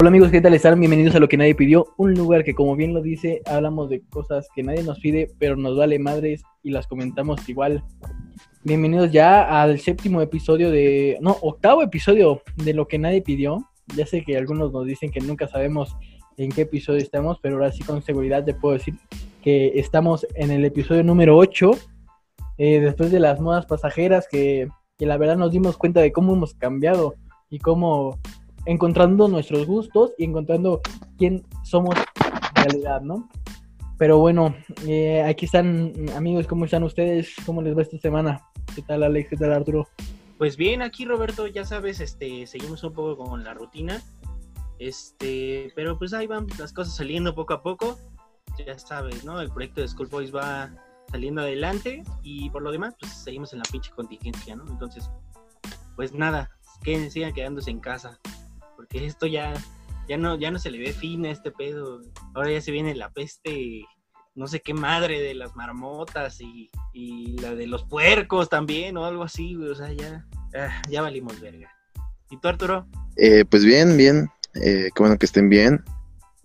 Hola amigos, ¿qué tal están? Bienvenidos a Lo que nadie pidió, un lugar que como bien lo dice, hablamos de cosas que nadie nos pide, pero nos vale madres y las comentamos igual. Bienvenidos ya al séptimo episodio de, no, octavo episodio de Lo que nadie pidió. Ya sé que algunos nos dicen que nunca sabemos en qué episodio estamos, pero ahora sí con seguridad te puedo decir que estamos en el episodio número 8, eh, después de las modas pasajeras que, que la verdad nos dimos cuenta de cómo hemos cambiado y cómo encontrando nuestros gustos y encontrando quién somos en realidad, ¿no? Pero bueno, eh, aquí están amigos, ¿cómo están ustedes? ¿Cómo les va esta semana? ¿Qué tal Alex? ¿Qué tal Arturo? Pues bien, aquí Roberto, ya sabes, este, seguimos un poco con la rutina, este, pero pues ahí van las cosas saliendo poco a poco, ya sabes, ¿no? El proyecto de School Boys va saliendo adelante y por lo demás, pues seguimos en la pinche contingencia, ¿no? Entonces, pues nada, que sigan quedándose en casa porque esto ya, ya no, ya no se le ve fin a este pedo. Ahora ya se viene la peste, no sé qué madre de las marmotas y, la de los puercos también, o algo así, O sea, ya, ah, ya valimos verga. ¿Y tú, Arturo? Eh, pues bien, bien. Eh, qué bueno que estén bien.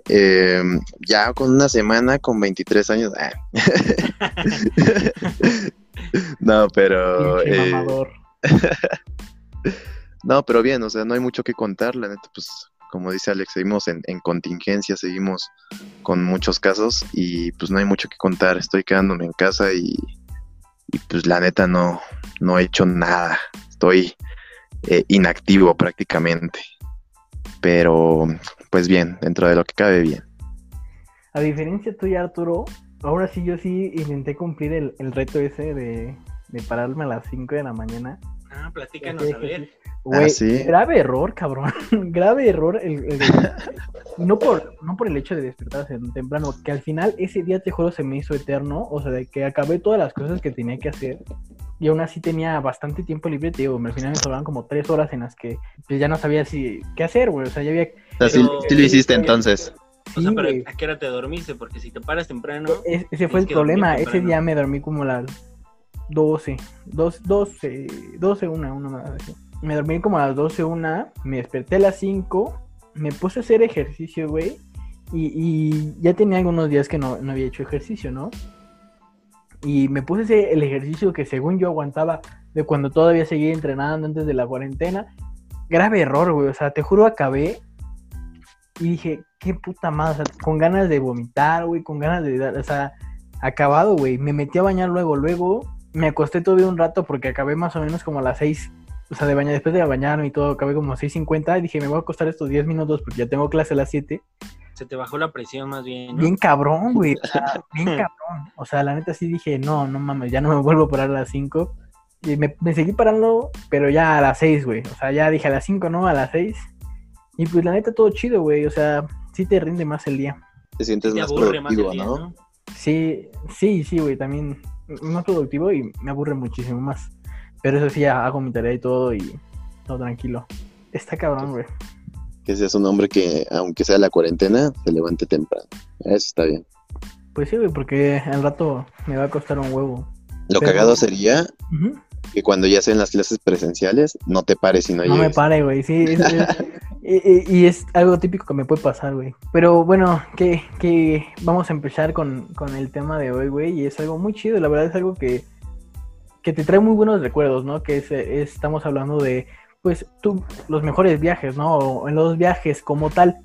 Eh, ya con una semana, con 23 años. Ah. no, pero. No, pero bien, o sea, no hay mucho que contar, la neta, pues como dice Alex, seguimos en, contingencia, seguimos con muchos casos y pues no hay mucho que contar, estoy quedándome en casa y, pues la neta no, no he hecho nada, estoy eh, inactivo prácticamente, pero pues bien, dentro de lo que cabe bien. A diferencia tuya, Arturo, ahora sí yo sí intenté cumplir el, reto ese de, de pararme a las 5 de la mañana. Ah, platícanos, a ver. Güey, ah, grave error, cabrón. grave error. no, por, no por el hecho de despertarse temprano, que al final ese día, te juro, se me hizo eterno. O sea, de que acabé todas las cosas que tenía que hacer. Y aún así tenía bastante tiempo libre, te digo, al final me sobraban como tres horas en las que pues, ya no sabía si qué hacer, güey. O sea, ya había... O sea, sí, lo hiciste entonces. o sea, pero ¿a qué hora te dormiste? Porque si te paras temprano... E-, ese fue el problema. Ese día me dormí como las 12, 12, 12, 12, una, una más me dormí como a las 12, una, me desperté a las 5, me puse a hacer ejercicio, güey, y, ya tenía algunos días que no, había hecho ejercicio, ¿no? Y me puse el ejercicio que según yo aguantaba de cuando todavía seguía entrenando antes de la cuarentena. Grave error, güey, o sea, te juro, acabé y dije, qué puta madre, o sea, con ganas de vomitar, güey, con ganas de, o sea, acabado, güey. Me metí a bañar luego, luego me acosté todavía un rato porque acabé más o menos como a las 6 o sea, de bañar, después de bañarme y todo, acabé como 6.50 y dije, me voy a acostar estos 10 minutos porque ya tengo clase a las 7. Se te bajó la presión más bien. Bien cabrón, güey. O sea, bien cabrón. O sea, la neta sí dije, no, no mames, ya no me vuelvo a parar a las 5. Y me, seguí parando, pero ya a las 6, güey. O sea, ya dije a las 5, no, a las 6. Y pues la neta todo chido, güey. O sea, sí te rinde más el día. Te sientes más productivo, ¿no? Sí, sí, sí, güey. También más productivo y me aburre muchísimo más. Pero eso sí, hago mi tarea y todo y todo tranquilo. Está cabrón, güey. Que seas un hombre que, aunque sea la cuarentena, se levante temprano. Eso está bien. Pues sí, güey, porque al rato me va a costar un huevo. Lo cagado sería que cuando ya sean las clases presenciales, no te pares y no, No me pare, güey, sí. y, es algo típico que me puede pasar, güey. Pero bueno, que, que vamos a empezar con, con el tema de hoy, güey. Y es algo muy chido, la verdad es algo que que te trae muy buenos recuerdos, ¿no? Que estamos hablando de, pues, tú, los mejores viajes, ¿no? O en los viajes como tal.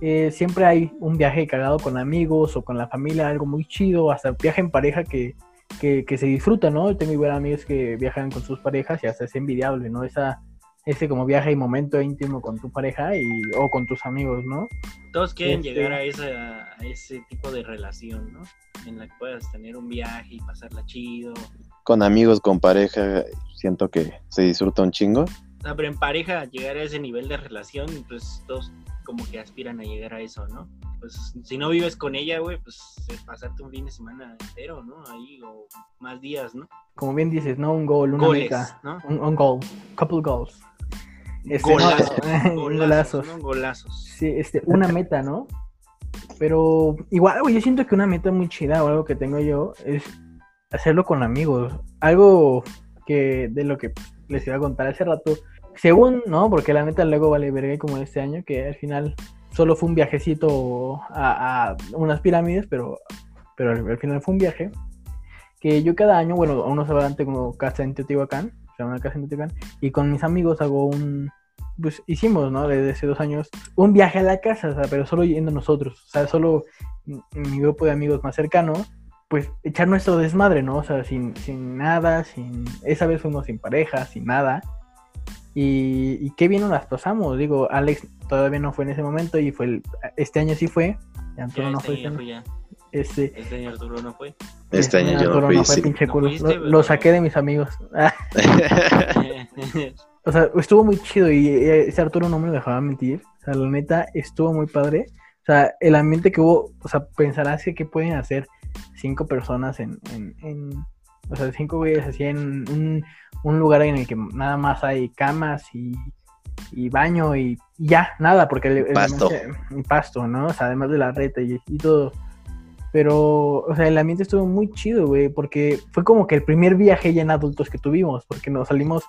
Eh, siempre hay un viaje cagado con amigos o con la familia, algo muy chido, hasta viaje en pareja que, que, se disfruta, ¿no? Tengo igual amigos que viajan con sus parejas y hasta es envidiable, ¿no? Esa, ese como viaje y momento íntimo con tu pareja y, o con tus amigos, ¿no? Todos quieren este llegar a, a ese tipo de relación, ¿no? En la que puedas tener un viaje y pasarla chido, con amigos, con pareja, siento que se disfruta un chingo. Ah, pero en pareja, llegar a ese nivel de relación, pues todos como que aspiran a llegar a eso, ¿no? Pues si no vives con ella, güey, pues pasarte un fin de semana entero, ¿no? Ahí, o más días, ¿no? Como bien dices, ¿no? Un gol, una meta. ¿no? Un, gol, couple goals. Este, golazos, golazos. Sí, este, una meta, ¿no? Pero igual, güey, yo siento que una meta muy chida o algo que tengo yo es hacerlo con amigos. Algo que de lo que les iba a contar hace rato. Según, ¿no? Porque la neta luego vale verga como este año, que al final solo fue un viajecito a, a unas pirámides, pero, pero al, al final fue un viaje que yo cada año, bueno, a unos se como casa en Teotihuacán, sea, una casa en Teotihuacán, y con mis amigos hago un, pues hicimos, ¿no? Desde hace dos años, un viaje a la casa, o sea, pero solo yendo nosotros, o sea, solo mi grupo de amigos más cercano, pues echar nuestro desmadre, ¿no? O sea, sin, sin nada, sin, esa vez fuimos sin pareja, sin nada, y, y qué bien nos las pasamos, digo, Alex todavía no fue en ese momento y fue el, este año sí fue, ya, no este fue, fue ya. Este, este año Arturo no fue. Este año yo no fui. fue, pinche culo. lo, saqué de mis amigos. o sea, estuvo muy chido y ese Arturo no me lo dejaba mentir. O sea, la neta, estuvo muy padre. O sea, el ambiente que hubo, o sea, pensarás que qué pueden hacer cinco personas en, en, en o sea, cinco güeyes así en un, un, lugar en el que nada más hay camas y, y baño y, ya, nada, porque el, pasto. El, pasto, ¿no? O sea, además de la reta y, y todo. Pero, o sea, el ambiente estuvo muy chido, güey, porque fue como que el primer viaje ya en adultos que tuvimos, porque nos salimos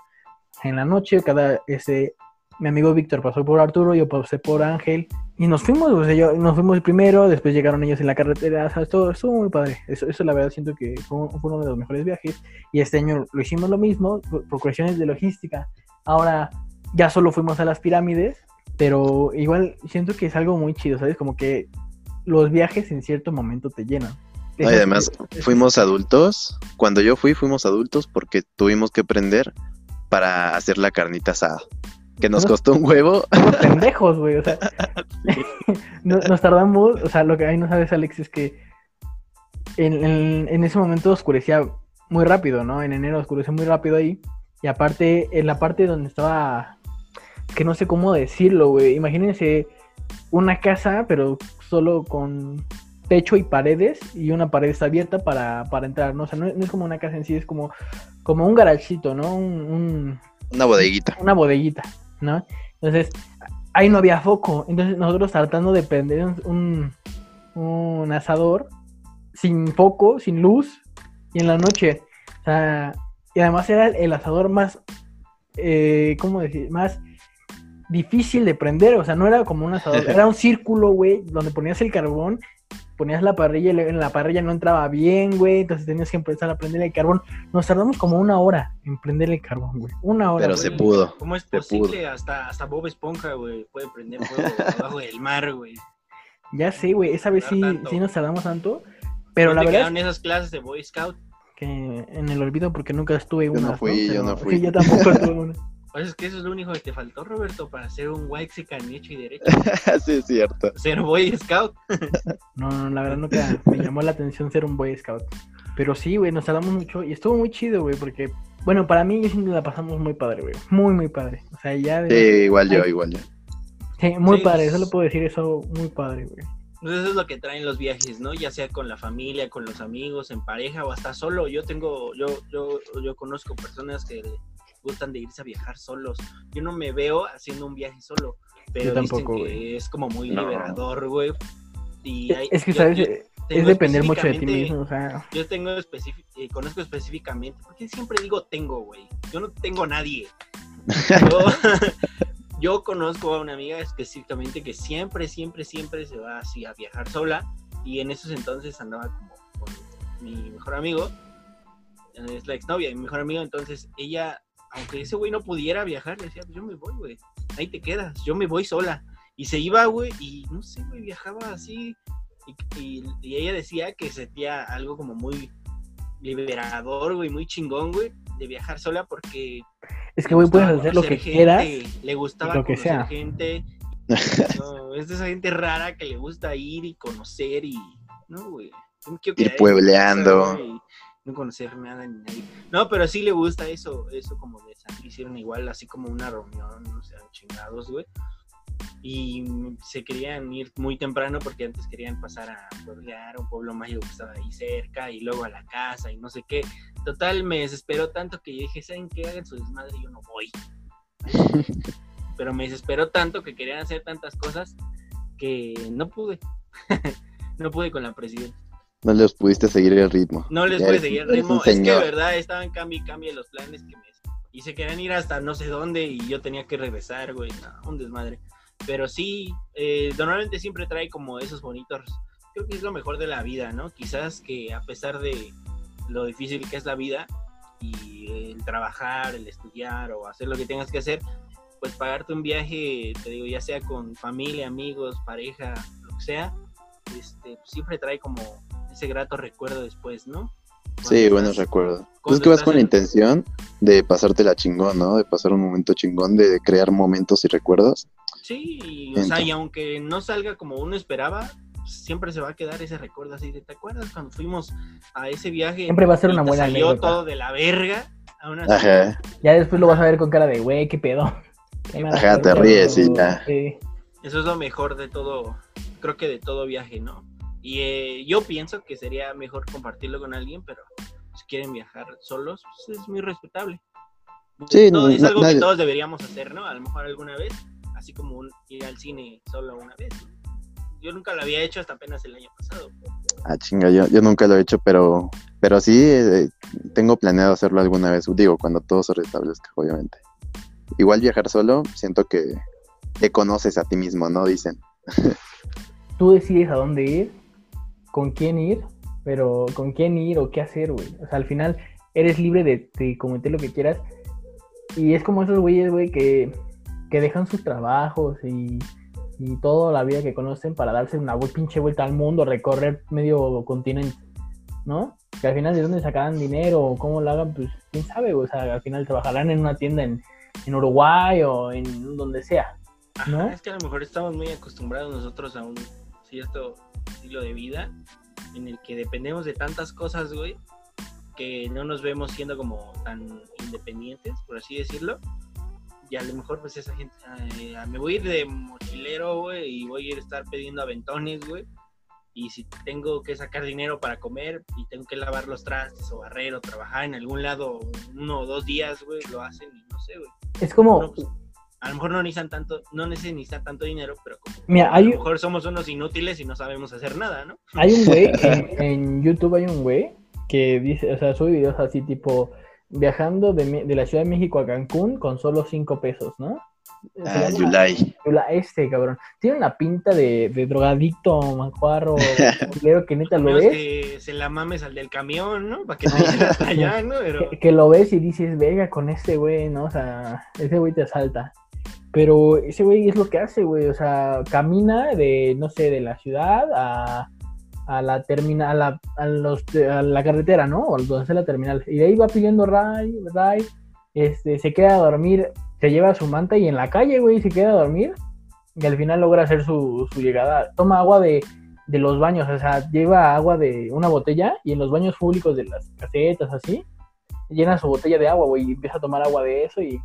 en la noche, cada, ese, mi amigo Víctor pasó por Arturo, yo pasé por Ángel, y nos fuimos, o sea, yo, nos fuimos primero, después llegaron ellos en la carretera, o sea, estuvo, muy padre, eso, eso la verdad siento que fue, uno de los mejores viajes, y este año lo hicimos lo mismo, por cuestiones de logística, ahora ya solo fuimos a las pirámides, pero igual siento que es algo muy chido, ¿sabes? Como que los viajes en cierto momento te llenan. y además, fuimos adultos. Cuando yo fui, fuimos adultos porque tuvimos que aprender para hacer la carnita asada. Que nos costó un huevo. pendejos, güey. O sea, nos, tardamos. O sea, lo que ahí no sabes, Alex, es que en, en, ese momento oscurecía muy rápido, ¿no? En enero oscureció muy rápido ahí. Y aparte, en la parte donde estaba. Que no sé cómo decirlo, güey. Imagínense una casa, pero solo con techo y paredes y una pared está abierta para, para entrar, ¿no? O sea, no, es como una casa en sí, es como, como un garajito, ¿no? Un, una bodeguita. Una bodeguita, ¿no? Entonces, ahí no había foco. Entonces, nosotros tratando de prender un, un asador sin foco, sin luz, y en la noche. O sea, y además era el asador más, eh, ¿cómo decir? Más difícil de prender, o sea, no era como un asador, era un círculo, güey, donde ponías el carbón, ponías la parrilla y en la parrilla no entraba bien, güey, entonces tenías que empezar a prender el carbón. Nos tardamos como una hora en prender el carbón, güey, una hora. Pero se pudo. ¿Cómo es posible? Hasta, hasta Bob Esponja, güey, puede prender fuego debajo del mar, güey. Ya sé, güey, esa vez sí, sí nos tardamos tanto, pero la verdad... esas clases de Boy Scout? Que en el olvido porque nunca estuve una. Yo no fui, yo no fui. Sí, yo tampoco estuve una. Pues es que eso es lo único que te faltó, Roberto, para ser un Waxican hecho y derecho. sí, es cierto. Ser Boy Scout. no, no, la verdad nunca me llamó la atención ser un Boy Scout. Pero sí, güey, nos hablamos mucho y estuvo muy chido, güey, porque, bueno, para mí yo siempre la pasamos muy padre, güey. Muy, muy padre. O sea, ya. Sí, igual yo, igual yo. Sí, muy padre, solo puedo decir eso, muy padre, güey. Pues eso es lo que traen los viajes, ¿no? Ya sea con la familia, con los amigos, en pareja o hasta solo. Yo tengo, yo, yo, yo conozco personas que gustan de irse a viajar solos. Yo no me veo haciendo un viaje solo, pero dicen que es como muy liberador, güey. Y es que, ¿sabes? es depender mucho de ti mismo, o sea... Yo tengo eh, conozco específicamente, porque siempre digo tengo, güey. Yo no tengo nadie. Yo, conozco a una amiga específicamente que siempre, siempre, siempre se va así a viajar sola. Y en esos entonces andaba como con mi mejor amigo. Es la exnovia de mi mejor amigo. Entonces ella aunque ese güey no pudiera viajar, le decía, pues yo me voy, güey, ahí te quedas, yo me voy sola. Y se iba, güey, y no sé, güey, viajaba así. Y, ella decía que sentía algo como muy liberador, güey, muy chingón, güey, de viajar sola porque... Es que, güey, puedes hacer lo que quieras. Le gustaba lo que conocer sea. gente. es de esa gente rara que le gusta ir y conocer y... No, güey. Ir puebleando no conocerme nada ni nadie. No, pero sí le gusta eso, eso como de salir, hicieron igual, así como una reunión, no sé, chingados, güey. Y se querían ir muy temprano porque antes querían pasar a pueblear un pueblo mágico que estaba ahí cerca y luego a la casa y no sé qué. Total, me desesperó tanto que yo dije, ¿saben qué? Hagan su desmadre, yo no voy. pero me desesperó tanto que querían hacer tantas cosas que no pude. no pude con la presidenta. No les pudiste seguir el ritmo. No les pude seguir el ritmo. Es que de verdad estaban cambio y cambio los planes que me... Y se querían ir hasta no sé dónde y yo tenía que regresar, güey. No, un desmadre. Pero sí, eh, normalmente siempre trae como esos bonitos. Creo que es lo mejor de la vida, ¿no? Quizás que a pesar de lo difícil que es la vida y el trabajar, el estudiar o hacer lo que tengas que hacer, pues pagarte un viaje, te digo, ya sea con familia, amigos, pareja, lo que sea, este, siempre trae como ese grato recuerdo después, ¿no? sí, buenos recuerdos. Pues que vas con la intención de pasártela chingón, ¿no? De pasar un momento chingón, de crear momentos y recuerdos. Sí, o sea, y aunque no salga como uno esperaba, siempre se va a quedar ese recuerdo así de, ¿te acuerdas cuando fuimos a ese viaje? Siempre va a ser una buena salió todo de la verga. Ajá. Ya después lo vas a ver con cara de, güey, qué pedo. Ajá, te ríes y ya. Eso es lo mejor de todo, creo que de todo viaje, ¿no? Y eh, yo pienso que sería mejor compartirlo con alguien, pero si quieren viajar solos, pues es muy respetable. Sí, no, es algo que todos deberíamos hacer, ¿no? A lo mejor alguna vez, así como ir al cine solo una vez. Yo nunca lo había hecho hasta apenas el año pasado. Ah, chinga, yo, yo nunca lo he hecho, pero, pero sí eh, tengo planeado hacerlo alguna vez. Digo, cuando todo se restablezca, obviamente. Igual viajar solo, siento que te conoces a ti mismo, ¿no? Dicen. Tú decides a dónde ir con quién ir, pero con quién ir o qué hacer, güey. O sea, al final eres libre de, de cometer lo que quieras. Y es como esos güeyes, güey, que, que dejan sus trabajos y, y toda la vida que conocen para darse una pinche vuelta al mundo, recorrer medio continente, ¿no? Que al final de dónde sacarán dinero o cómo lo hagan, pues quién sabe, güey. O sea, al final trabajarán en una tienda en, en Uruguay o en donde sea. ¿no? es que a lo mejor estamos muy acostumbrados nosotros a un cierto estilo de vida en el que dependemos de tantas cosas, güey, que no nos vemos siendo como tan independientes, por así decirlo. Y a lo mejor, pues esa gente, eh, me voy a ir de mochilero, güey, y voy a ir a estar pidiendo aventones, güey. Y si tengo que sacar dinero para comer y tengo que lavar los trastes o barrer o trabajar en algún lado uno o dos días, güey, lo hacen y no sé, güey. Es como, pues, a lo mejor no necesitan tanto, no necesitan tanto dinero, pero como a lo mejor somos unos inútiles y no sabemos hacer nada, ¿no? Hay un güey, en, YouTube hay un güey que dice, o sea, sube videos así tipo viajando de, de la Ciudad de México a Cancún con solo cinco pesos, ¿no? Ah, Yulai. Este, cabrón. Tiene una pinta de, de drogadicto, macuarro, culero, que neta lo ves. Que se la mames al del camión, ¿no? Para que no hasta allá, ¿no? Que, lo ves y dices, venga con este güey, ¿no? O sea, ese güey te asalta. Pero ese güey es lo que hace, güey. O sea, camina de, no sé, de la ciudad a, a la terminal, a la, los, a la carretera, ¿no? O donde está la terminal. Y de ahí va pidiendo ray, ray. Este, se queda a dormir, se lleva su manta y en la calle, güey, se queda a dormir. Y al final logra hacer su, su llegada. Toma agua de, de los baños, o sea, lleva agua de una botella y en los baños públicos de las casetas, así, llena su botella de agua, güey, y empieza a tomar agua de eso y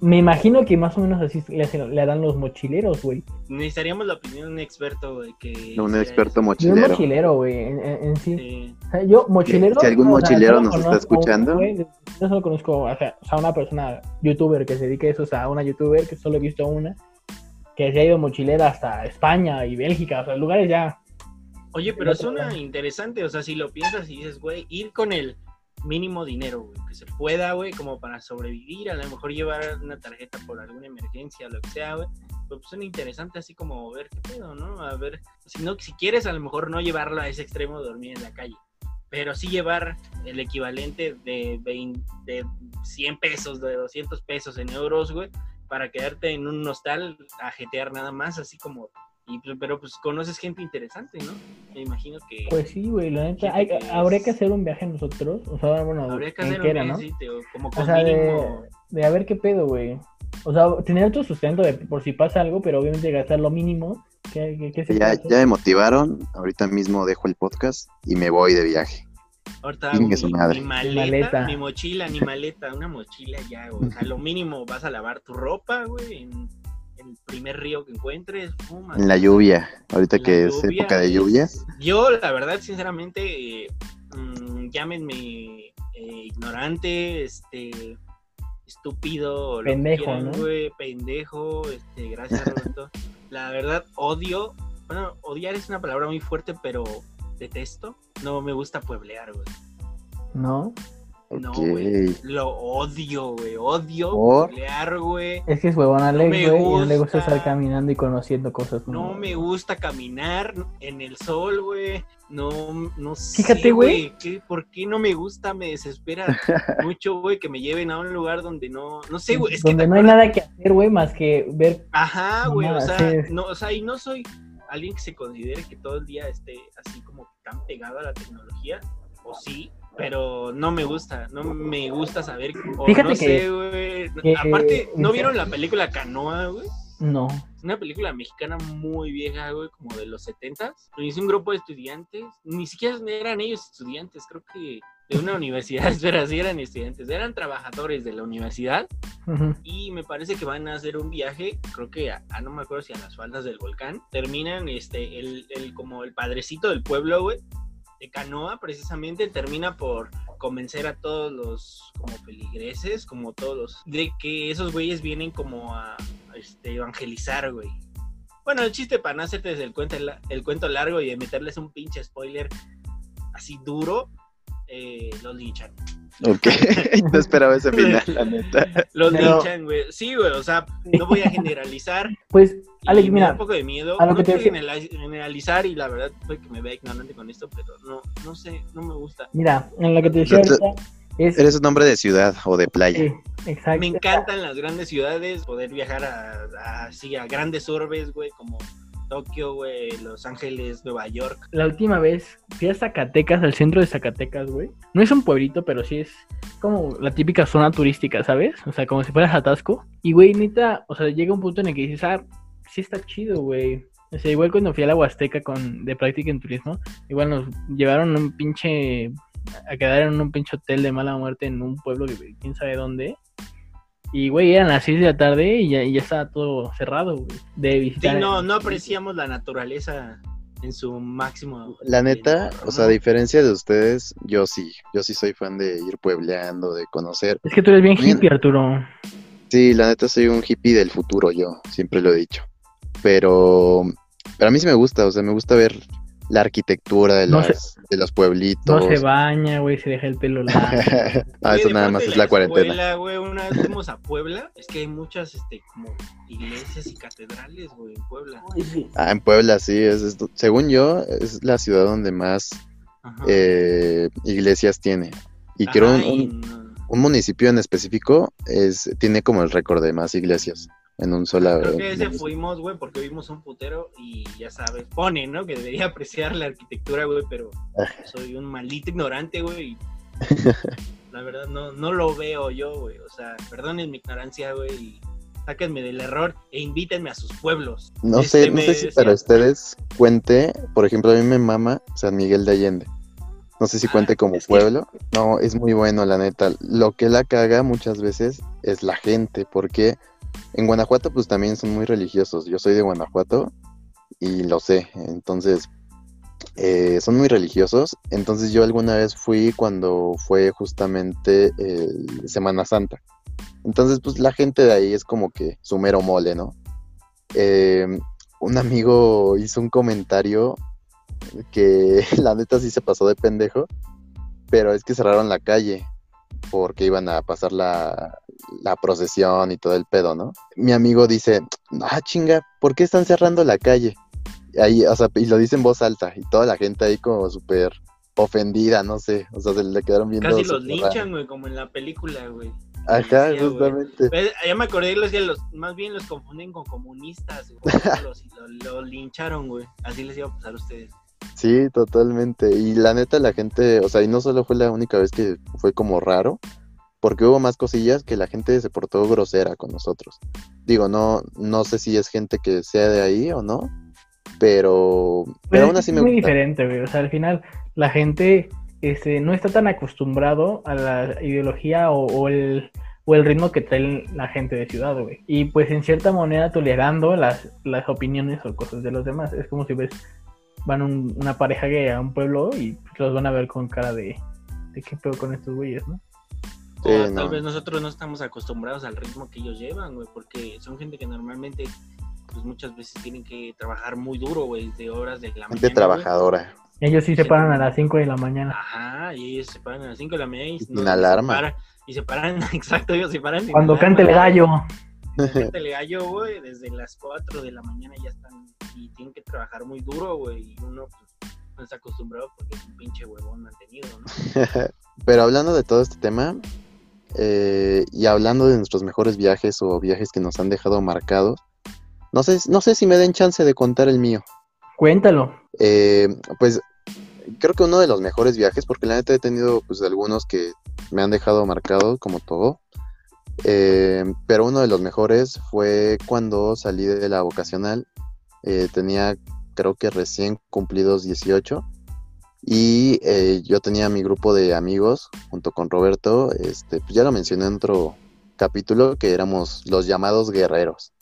me imagino que más o menos así le, le harán los mochileros, güey. Necesitaríamos la opinión de un experto, güey. Que un experto mochilero. un mochilero, güey, en, sí. yo, mochilero. Si algún mochilero nos está escuchando. yo solo conozco o sea, una persona, youtuber, que se dedique a eso, o sea, una youtuber, que solo he visto una, que se ha ido mochilera hasta España y Bélgica, o sea, lugares ya. Oye, pero suena interesante, o sea, si lo piensas y dices, güey, ir con él mínimo dinero, que se pueda, güey, como para sobrevivir, a lo mejor llevar una tarjeta por alguna emergencia, lo que sea, güey. Pues suena interesante así como ver qué pedo, ¿no? A ver, si no, si quieres a lo mejor no llevarlo a ese extremo de dormir en la calle, pero sí llevar el equivalente de, 20, de 100 pesos, de 200 pesos en euros, güey, para quedarte en un hostal a jetear nada más, así como pues, pero pues conoces gente interesante, ¿no? Me imagino que. Pues sí, güey, la neta. habría que hacer un viaje nosotros. O sea, bueno, habría que hacer un viaje, ¿no? Sí, como o sea, de, de, a ver qué pedo, güey. O sea, tener tu sustento de por si pasa algo, pero obviamente gastar lo mínimo. ¿Qué, qué, ya, ya me motivaron. Ahorita mismo dejo el podcast y me voy de viaje. Ahorita mi, mi, maleta, mi mochila, mi maleta, una mochila ya, güey. O sea, lo mínimo vas a lavar tu ropa, güey, en el primer río que encuentres. en la lluvia, ahorita que es época de lluvia. Yo, la verdad, sinceramente, mm, llámenme eh, ignorante, este estúpido, pendejo, ¿no? pendejo, este, gracias Roberto. la verdad, odio, bueno, odiar es una palabra muy fuerte, pero detesto. No me gusta pueblear, güey. ¿No? No, güey. Lo odio, güey. Odio ¿Por? pelear, güey. Es que es huevón Alex, güey, y no le gusta estar caminando y conociendo cosas. No nuevas. me gusta caminar en el sol, güey. No, no Fíjate, sé, güey. ¿qué- ¿Por qué no me gusta? Me desespera mucho, güey, que me lleven a un lugar donde no... No sé, güey. Es Donde no hay nada que hacer, güey, más que ver. Ajá, güey, o sea, sí. no, o sea, y no soy alguien que se considere que todo el día esté así como tan pegado a la tecnología, o sí, pero no me gusta, no me gusta saber, o Fíjate no que- sé, güey. Aparte, ¿no vieron la película Canoa, güey? No. Una película mexicana muy vieja, güey, como de los 70 Lo hizo un grupo de estudiantes, ni siquiera eran ellos estudiantes, creo que de una universidad, espera, sí eran estudiantes, eran trabajadores de la universidad y me parece que van a hacer un viaje, creo que a, a- no me acuerdo si a las faldas del volcán, terminan este el, el como el padrecito del pueblo, güey, de canoa precisamente termina por convencer a todos los como feligreses, como todos de que esos güeyes vienen como a, a, este evangelizar, güey. Bueno, el chiste para no hacerte el cuento, el cuento largo y de meterles un pinche spoiler así duro, eh, los linchan. Ok, no esperaba ese final, la neta. Los Pero- linchan, güey. Sí, güey, o sea, no voy a generalizar. Pues, Alex, me da mira, un poco de miedo. a lo no que te quiero decía- generaliz- generalizar y la verdad fue que me vea ignorante con esto, pero no, no sé, no me gusta. mira, en lo que te decía ahorita es. Eres un hombre de ciudad o de playa. Sí, exacto. Me encantan las grandes ciudades, poder viajar a, a- así a grandes urbes, güey, como Tokio, güey, Los Ángeles, Nueva York. La última vez fui a Zacatecas, al centro de Zacatecas, güey. No es un pueblito, pero sí es como la típica zona turística, ¿sabes? O sea, como si fueras Atasco. Y, güey, neta, o sea, llega un punto en el que dices, ah, sí está chido, güey. O sea, igual cuando fui a la Huasteca con, de práctica en turismo, igual nos llevaron un pinche, a quedar en un pinche hotel de mala muerte en un pueblo que quién sabe dónde. Y, güey, eran las 6 de la tarde y ya, y ya estaba todo cerrado, güey, de Sí, visitar. no, no apreciamos la naturaleza en su máximo. La neta, o sea, a diferencia de ustedes, yo sí, yo sí soy fan de ir puebleando, de conocer. Es que tú eres bien hippie, Arturo. Sí, la neta soy un hippie del futuro, yo siempre lo he dicho. Pero, pero a mí sí me gusta, o sea, me gusta ver la arquitectura de, No se- las, de los pueblitos. No se baña, güey, se deja el pelo largo. ah, eso nada más es la cuarentena. escuela, güey, una vez fuimos a Puebla, es que hay muchas, este, como iglesias y catedrales, güey, en Puebla. Ah, en Puebla, sí, es, es- según yo, es la ciudad donde más eh, iglesias tiene. Y Ajá, quiero un, y un- no- un municipio en específico es tiene como el récord de más iglesias en un sola. Creo que ese fuimos, güey, porque vimos un putero y ya sabes, pone, ¿no? Que debería apreciar la arquitectura, güey, pero soy un maldito ignorante, güey. y La verdad, no, no lo veo yo, güey. O sea, perdonen mi ignorancia, güey, sáquenme del error e invítenme a sus pueblos. No Este, sé, no sé si decía- para ustedes cuente, por ejemplo, a mí me mama San Miguel de Allende. No sé si Ah, cuente como que- pueblo. No, es muy bueno, la neta. Lo que la caga muchas veces es la gente, porque en Guanajuato pues también son muy religiosos. Yo soy de Guanajuato y lo sé. Entonces, eh, son muy religiosos. Entonces yo alguna vez fui cuando fue justamente el Semana Santa. Entonces, pues la gente de ahí es como que su mero mole, ¿no? Eh, un amigo hizo un comentario que la neta sí se pasó de pendejo, pero es que cerraron la calle porque iban a pasar la, la procesión y todo el pedo, ¿no? Mi amigo dice, ah, chinga, ¿por qué están cerrando la calle? Ahí, o sea, y lo dice en voz alta, y toda la gente ahí como súper ofendida, no sé, o sea, se le quedaron viendo. Casi los linchan, güey, como en la película, güey. Ajá, justamente. Pues, Ya me acordé, los, los, más bien los confunden con comunistas, güey. Los, los, los lincharon, güey. Así les iba a pasar a ustedes. Sí, totalmente. Y la neta, la gente, o sea, y no solo fue la única vez que fue como raro, porque hubo más cosillas que la gente se portó grosera con nosotros. Digo, no, no sé si es gente que sea de ahí o no, pero, pero Pero aún es así me es muy gusta. diferente, güey. O sea, al final la gente este, no está tan acostumbrado a la ideología o, o el, o el ritmo que trae la gente de ciudad, güey. Y pues en cierta manera tolerando las, las opiniones o cosas de los demás. Es como si ves, van un- una pareja gay a un pueblo y los van a ver con cara de, de qué pedo con estos güeyes, ¿no? O tal no. vez nosotros no estamos acostumbrados al ritmo que ellos llevan, güey, porque son gente que normalmente, pues muchas veces tienen que trabajar muy duro, güey, de horas de la Gente mañana. güey. trabajadora. Ellos sí se paran a las 5 de la mañana. Ajá, y ellos se paran a las 5 de la mañana y, Sin no- alarma. se paran- y se paran, exacto, ellos se paran Cuando alarma, cante el gallo. Cuando cante el gallo, güey, desde las 4 de la mañana ya están y tienen que trabajar muy duro, güey, y uno pues, no está acostumbrado porque es un pinche huevón mantenido, ¿no? Pero hablando de todo este tema, eh, y hablando de nuestros mejores viajes o viajes que nos han dejado marcados, no sé, no sé si me den chance de contar el mío. Cuéntalo. Eh, pues creo que uno de los mejores viajes, porque la neta he tenido pues algunos que me han dejado marcado como todo, Eh, pero uno de los mejores fue cuando salí de la vocacional, Eh, tenía creo que recién cumplidos 18 y eh, yo tenía mi grupo de amigos junto con Roberto, este, pues ya lo mencioné en otro capítulo, que éramos los llamados guerreros,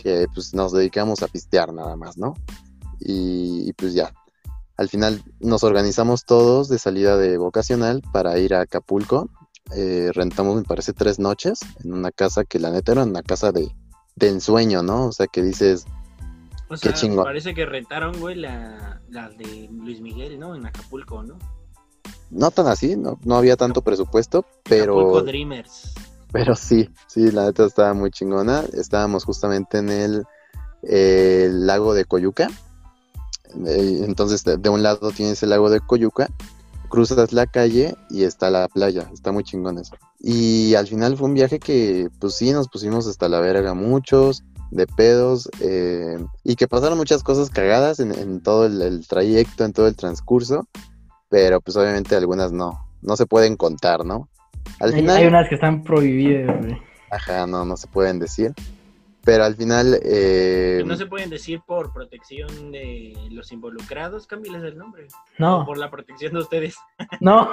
que pues nos dedicamos a pistear nada más, ¿no? y, y pues ya. Al final nos organizamos todos de salida de vocacional para ir a Acapulco. Eh, rentamos, me parece, tres noches en una casa que la neta era una casa de, de ensueño, ¿no? O sea, que dices, O sea, chingón. parece que rentaron, güey, la, la de Luis Miguel, ¿no? En Acapulco, ¿no? no tan así, no, no había tanto presupuesto, pero, Acapulco Dreamers. pero sí, sí, la neta estaba muy chingona. Estábamos justamente en el, eh, lago de Coyuca. Eh, entonces, de, de un lado tienes el lago de Coyuca, cruzas la calle y está la playa. Está muy chingón eso. Y al final fue un viaje que, pues sí, nos pusimos hasta la verga muchos, de pedos, eh, y que pasaron muchas cosas cagadas en, en todo el, el trayecto, en todo el transcurso, pero pues obviamente algunas no, no se pueden contar, ¿no? Al Hay, final... hay unas que están prohibidas, güey. Ajá, no, no se pueden decir. Pero al final, eh, no se pueden decir por protección de los involucrados, cámbiales el nombre. O No, por la protección de ustedes. no,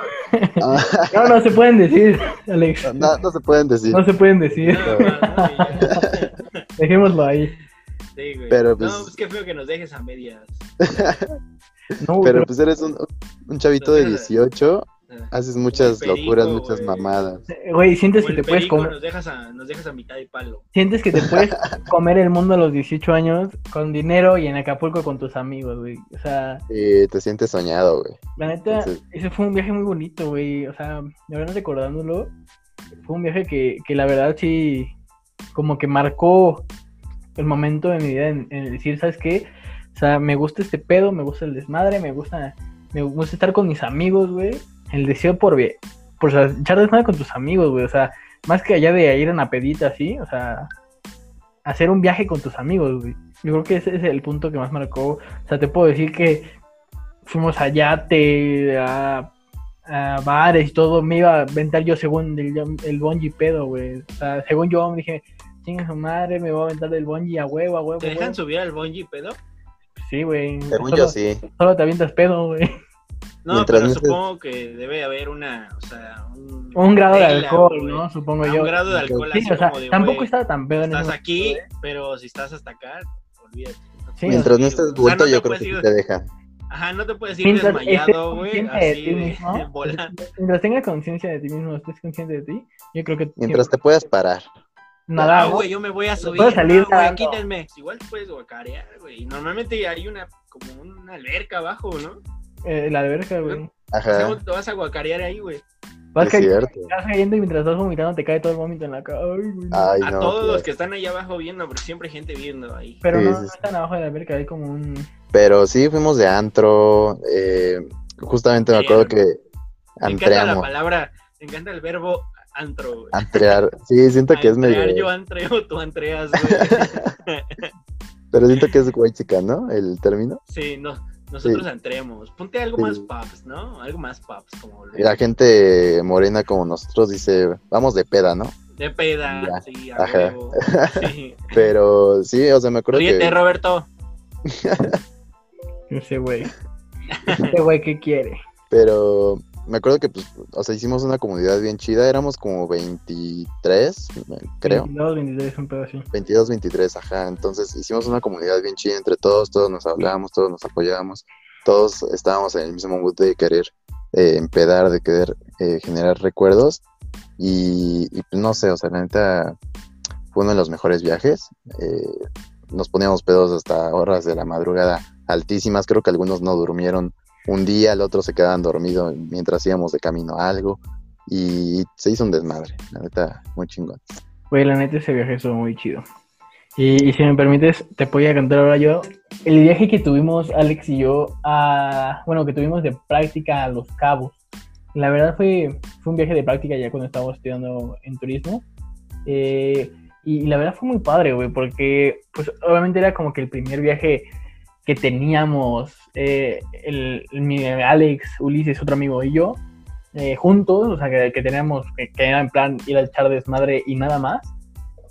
ah, no, no se pueden decir, Alex. no, no se pueden decir. No se pueden decir. Dejémoslo ahí. Sí, güey. Pero, pues- No, pues qué feo que nos dejes a medias. No, Pero pues eres un, un chavito de 18, Ah, haces muchas Perico, locuras, muchas mamadas. Güey, sientes como que te puedes comer. Nos dejas, a, nos dejas a mitad de palo. Sientes que te puedes comer el mundo a los 18 años con dinero y en Acapulco con tus amigos, güey. O sea, Y te sientes soñado, güey. la neta, Entonces- ese fue un viaje muy bonito, güey. O sea, de verdad recordándolo, fue un viaje que, que la verdad sí, como que marcó el momento de mi vida en, en decir, ¿sabes qué? O sea, me gusta este pedo, me gusta el desmadre, me gusta, me gusta estar con mis amigos, güey. El deseo por, por o sea, echar desmadre con tus amigos, güey. O sea, más que allá de ir a una pedita así, o sea, hacer un viaje con tus amigos, güey. Yo creo que ese es el punto que más marcó. O sea, te puedo decir que fuimos a yate, a, a bares y todo. Me iba a aventar yo según el, el bungee pedo, güey. O sea, según yo me dije, chinga su madre, me voy a aventar del bungee a huevo, a huevo. ¿Te dejan huevo". subir al bungee, pedo? Sí, güey. Según Solo- yo sí. Solo te avientas pedo, güey. No, Mientras pero supongo que debe haber una, o sea, un, Un grado de alcohol. ¿no? Supongo Ah, yo. Un grado de alcohol Sí, así o sea, como de, tampoco güey, estaba tan pedo en ese Estás momento, aquí, güey. pero si estás hasta acá, olvídate. Sí, Mientras no O estés sea, no yo te creo que ir- te dejan. Ajá, no te puedes ir Mientras desmayado, güey, de así ti de, mismo, volando. mientras tengas conciencia de ti mismo, estés consciente de ti, yo creo que Mientras te puedas parar. nada, ¿no? güey, yo me voy a subir. puedes salir güey, quítenme. Igual puedes guacarear, güey. Y Normalmente hay una, como una alberca abajo, ¿no? Eh, la alberca, güey. O sea, Ajá. te vas a guacarear ahí, güey. Vas, Es cayendo, cierto. vas cayendo y mientras estás vomitando te cae todo el vómito en la cara. Ay, güey. Ay, A no. todos los que están ahí abajo viendo, porque siempre hay gente viendo ahí. Pero Sí, no, sí, no están abajo de la alberca, hay como un... Pero sí, fuimos de antro. eh, justamente me acuerdo que Me encanta la palabra, me encanta el verbo antro, güey. Antrear. Sí, siento que es medio. Yo antreo, tú antreas, güey. Pero siento que es guay chica, ¿no? El término. sí, no, nosotros Sí. entreemos. Ponte algo Sí. más pops, ¿no? Algo más pops, como Y la gente morena como nosotros dice, vamos de peda, ¿no? de peda, Ya. sí, a Ajá. huevo. Sí. Pero sí, o sea, me acuerdo Ríete, que. Roberto. Ese güey. Ese güey, ¿qué quiere? Pero me acuerdo que, pues, o sea, hicimos una comunidad bien chida. Éramos como 23, creo. 22, 23, un pedo así. 22, 23, ajá. Entonces hicimos una comunidad bien chida entre todos, todos nos hablábamos, todos nos apoyábamos, todos estábamos en el mismo mood de querer eh, empedar, de querer eh, generar recuerdos. Y, y, pues, no sé, o sea, la neta fue uno de los mejores viajes. Eh, nos poníamos pedos hasta horas de la madrugada altísimas, creo que algunos no durmieron un día, el otro se quedaban dormidos mientras íbamos de camino a algo. Y se hizo un desmadre, la neta, muy chingón. Güey, la neta ese viaje estuvo muy chido. Y, si me permites, te voy a contar ahora yo el viaje que tuvimos Alex y yo a, bueno, que tuvimos de práctica a Los Cabos. La verdad fue, fue un viaje de práctica ya cuando estábamos estudiando en turismo. Eh, y, la verdad fue muy padre, güey, porque pues obviamente era como que el primer viaje que teníamos, eh, el, mi Alex, Ulises, otro amigo y yo, eh, juntos, o sea, que, que teníamos, que, era en plan ir a echar desmadre y nada más.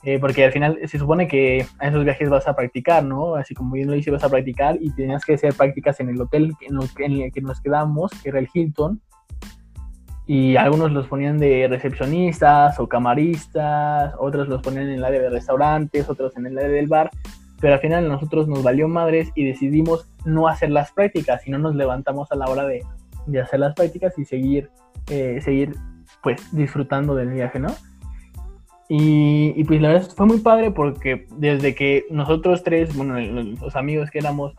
Eh, porque al final se supone que a esos viajes vas a practicar, ¿no? Así como bien lo hice, vas a practicar y tenías que hacer prácticas en el hotel en, en el que nos quedamos, que era el Hilton, y algunos los ponían de recepcionistas o camaristas, otros los ponían en el área de restaurantes, otros en el área del bar, pero al final nosotros nos valió madres y decidimos no hacer las prácticas, y no nos levantamos a la hora de, de hacer las prácticas y seguir, eh, seguir pues disfrutando del viaje, ¿no? Y, y, pues la verdad fue muy padre porque desde que nosotros tres, bueno, los amigos que éramos,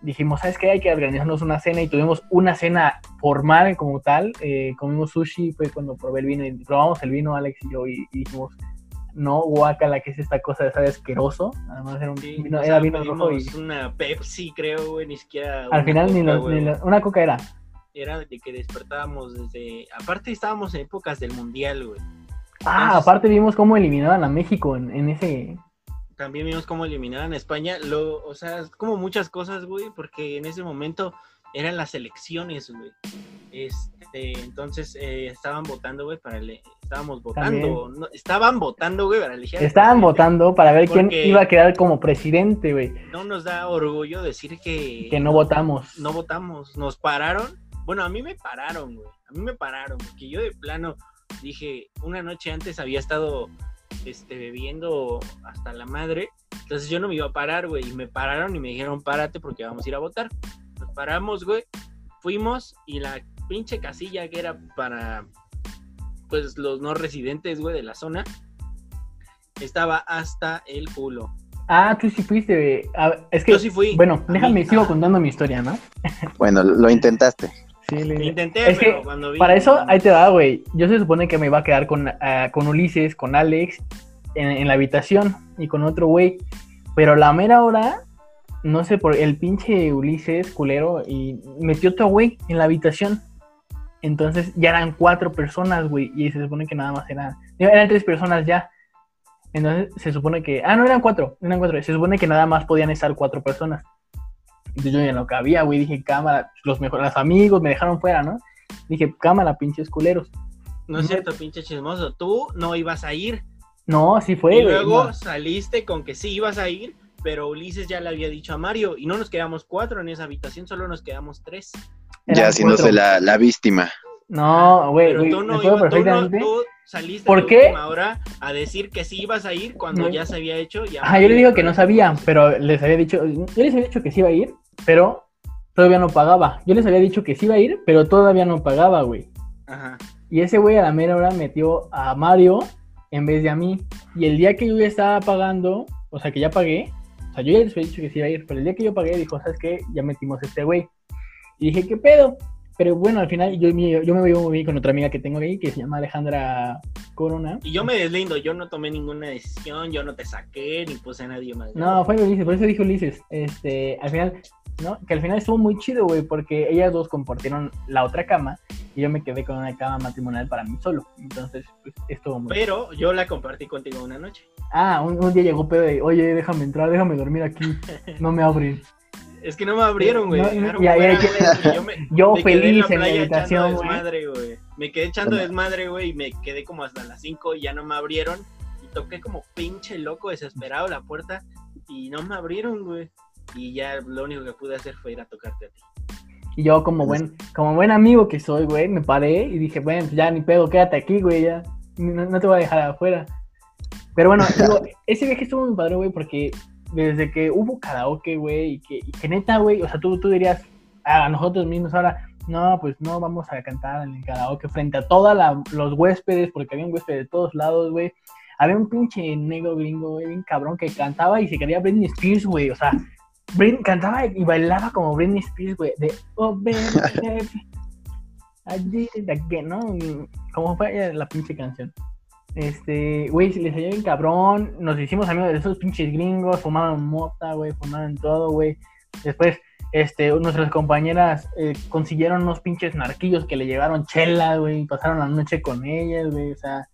dijimos, ¿sabes qué? Hay que organizarnos una cena y tuvimos una cena formal como tal. Eh, comimos sushi, fue cuando probé el vino y probamos el vino, Alex y yo, y, dijimos, no, guacala, que es esta cosa de sabe asqueroso. Además era un vino, era vino rojo y... una Pepsi, creo, güey, ni siquiera... Al final ni, una coca era. Era de que despertábamos desde... Aparte estábamos en épocas del Mundial, güey. Ah, aparte vimos cómo eliminaban a México en, en ese también vimos cómo eliminaron a España, lo, o sea, como muchas cosas, güey, porque en ese momento eran las elecciones, güey. Este, entonces eh, estaban votando, güey, para el, estábamos votando, estaban votando, güey, para elegir. Estaban votando para ver quién iba a quedar como presidente, güey. No nos da orgullo decir que que no votamos. No votamos, nos pararon. Bueno, a mí me pararon, güey. A mí me pararon, porque yo de plano dije, una noche antes había estado este, bebiendo hasta la madre. Entonces yo no me iba a parar, güey. Y me pararon y me dijeron, párate porque vamos a ir a votar. Nos paramos, güey. Fuimos y la pinche casilla que era para, pues, los no residentes, güey, de la zona, estaba hasta el culo. Ah, tú sí fuiste, güey. es que, yo sí fui. Bueno, déjame, sigo contando mi historia, ¿no? Bueno, lo intentaste. Sí, lo intenté, pero cuando vi... Para eso, ahí te da, güey. Yo se supone que me iba a quedar con, ah, con Ulises, con Alex, en, la habitación y con otro güey. Pero la mera hora, no sé, por el pinche Ulises, culero, y metió otro güey en la habitación. Entonces ya eran cuatro personas, güey, y se supone que nada más eran... Eran tres personas ya. Entonces se supone que... Ah, no, eran cuatro, eran cuatro. Se supone que nada más podían estar cuatro personas. Entonces yo ya no cabía, güey, dije, cámara, los mejores amigos me dejaron fuera, ¿no? Dije, cámara, pinches culeros. No es cierto, pinche chismoso, tú no ibas a ir. No, así fue, Y luego saliste con que sí ibas a ir, pero Ulises ya le había dicho a Mario, y no nos quedamos cuatro en esa habitación, solo nos quedamos tres. Ya haciéndose la, la, víctima. No, güey, pero tú no, ibas, tú, no tú saliste ¿Por qué? ahora a decir que sí ibas a ir cuando ya se había hecho. Ya Ajá, yo le digo que no sabía, pero les había dicho, yo les había dicho que sí iba a ir, pero todavía no pagaba. Yo les había dicho que sí iba a ir, pero todavía no pagaba, güey. Ajá. Y ese güey a la mera hora metió a Mario en vez de a mí. Y el día que yo ya estaba pagando, o sea, que ya pagué, o sea, yo ya les había dicho que sí iba a ir, pero el día que yo pagué, dijo, ¿sabes qué? Ya metimos a este güey. Y dije, ¿qué pedo? Pero bueno, al final yo, yo me voy muy con otra amiga que tengo ahí, que se llama Alejandra Corona. Y yo me deslindo, yo no tomé ninguna decisión, yo no te saqué, ni puse a nadie más. No, fue Ulises, por eso dijo Ulises. Este, al final ¿no? Que al final estuvo muy chido, güey, porque ellas dos compartieron la otra cama y yo me quedé con una cama matrimonial para mí solo. Entonces, pues, estuvo muy Pero yo la compartí contigo una noche. Ah, un, día llegó pedo de, oye, déjame entrar, déjame dormir aquí, no me abren. Es que no me abrieron, güey. yo, feliz en la, habitación, güey. Me quedé echando desmadre, güey, y me quedé como hasta las 5 y ya no me abrieron. Y toqué como pinche loco, desesperado la puerta y no me abrieron, güey y ya lo único que pude hacer fue ir a tocarte a ti. Y yo como buen, como buen amigo que soy, güey, me paré y dije, bueno, pues ya ni pedo, quédate aquí, güey, ya, no, te voy a dejar afuera. Pero bueno, digo, ese viaje estuvo muy padre, güey, porque desde que hubo karaoke, güey, y que, y que neta, güey, o sea, tú, tú dirías a nosotros mismos ahora, no, pues no vamos a cantar en el karaoke frente a todos los huéspedes, porque había un huésped de todos lados, güey. Había un pinche negro gringo, güey, bien cabrón, que cantaba y se quería Britney Spears, güey, o sea, Britney cantaba y bailaba como Britney Spears, güey, de Oh, baby, baby, I did it again, ¿no? Y Como fue la pinche canción. Este, güey, se les salió bien cabrón. Nos hicimos amigos de esos pinches gringos. Fumaban mota, güey, fumaban todo, güey. Después, este, nuestras compañeras eh, consiguieron unos pinches narquillos que le llevaron chela, güey. Pasaron la noche con ellas, güey. O sea,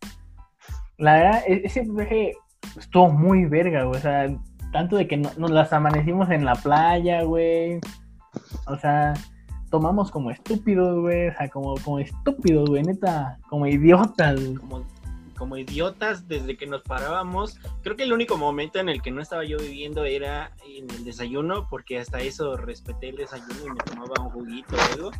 la verdad, e- ese viaje estuvo muy verga, güey. O sea, tanto de que no- nos las amanecimos en la playa, güey. O sea, tomamos como estúpidos, güey. O sea, como, como estúpidos, güey, neta. Como idiotas, como, como idiotas desde que nos parábamos. Creo que el único momento en el que no estaba yo viviendo era en el desayuno, porque hasta eso respeté el desayuno y me tomaba un juguito o algo.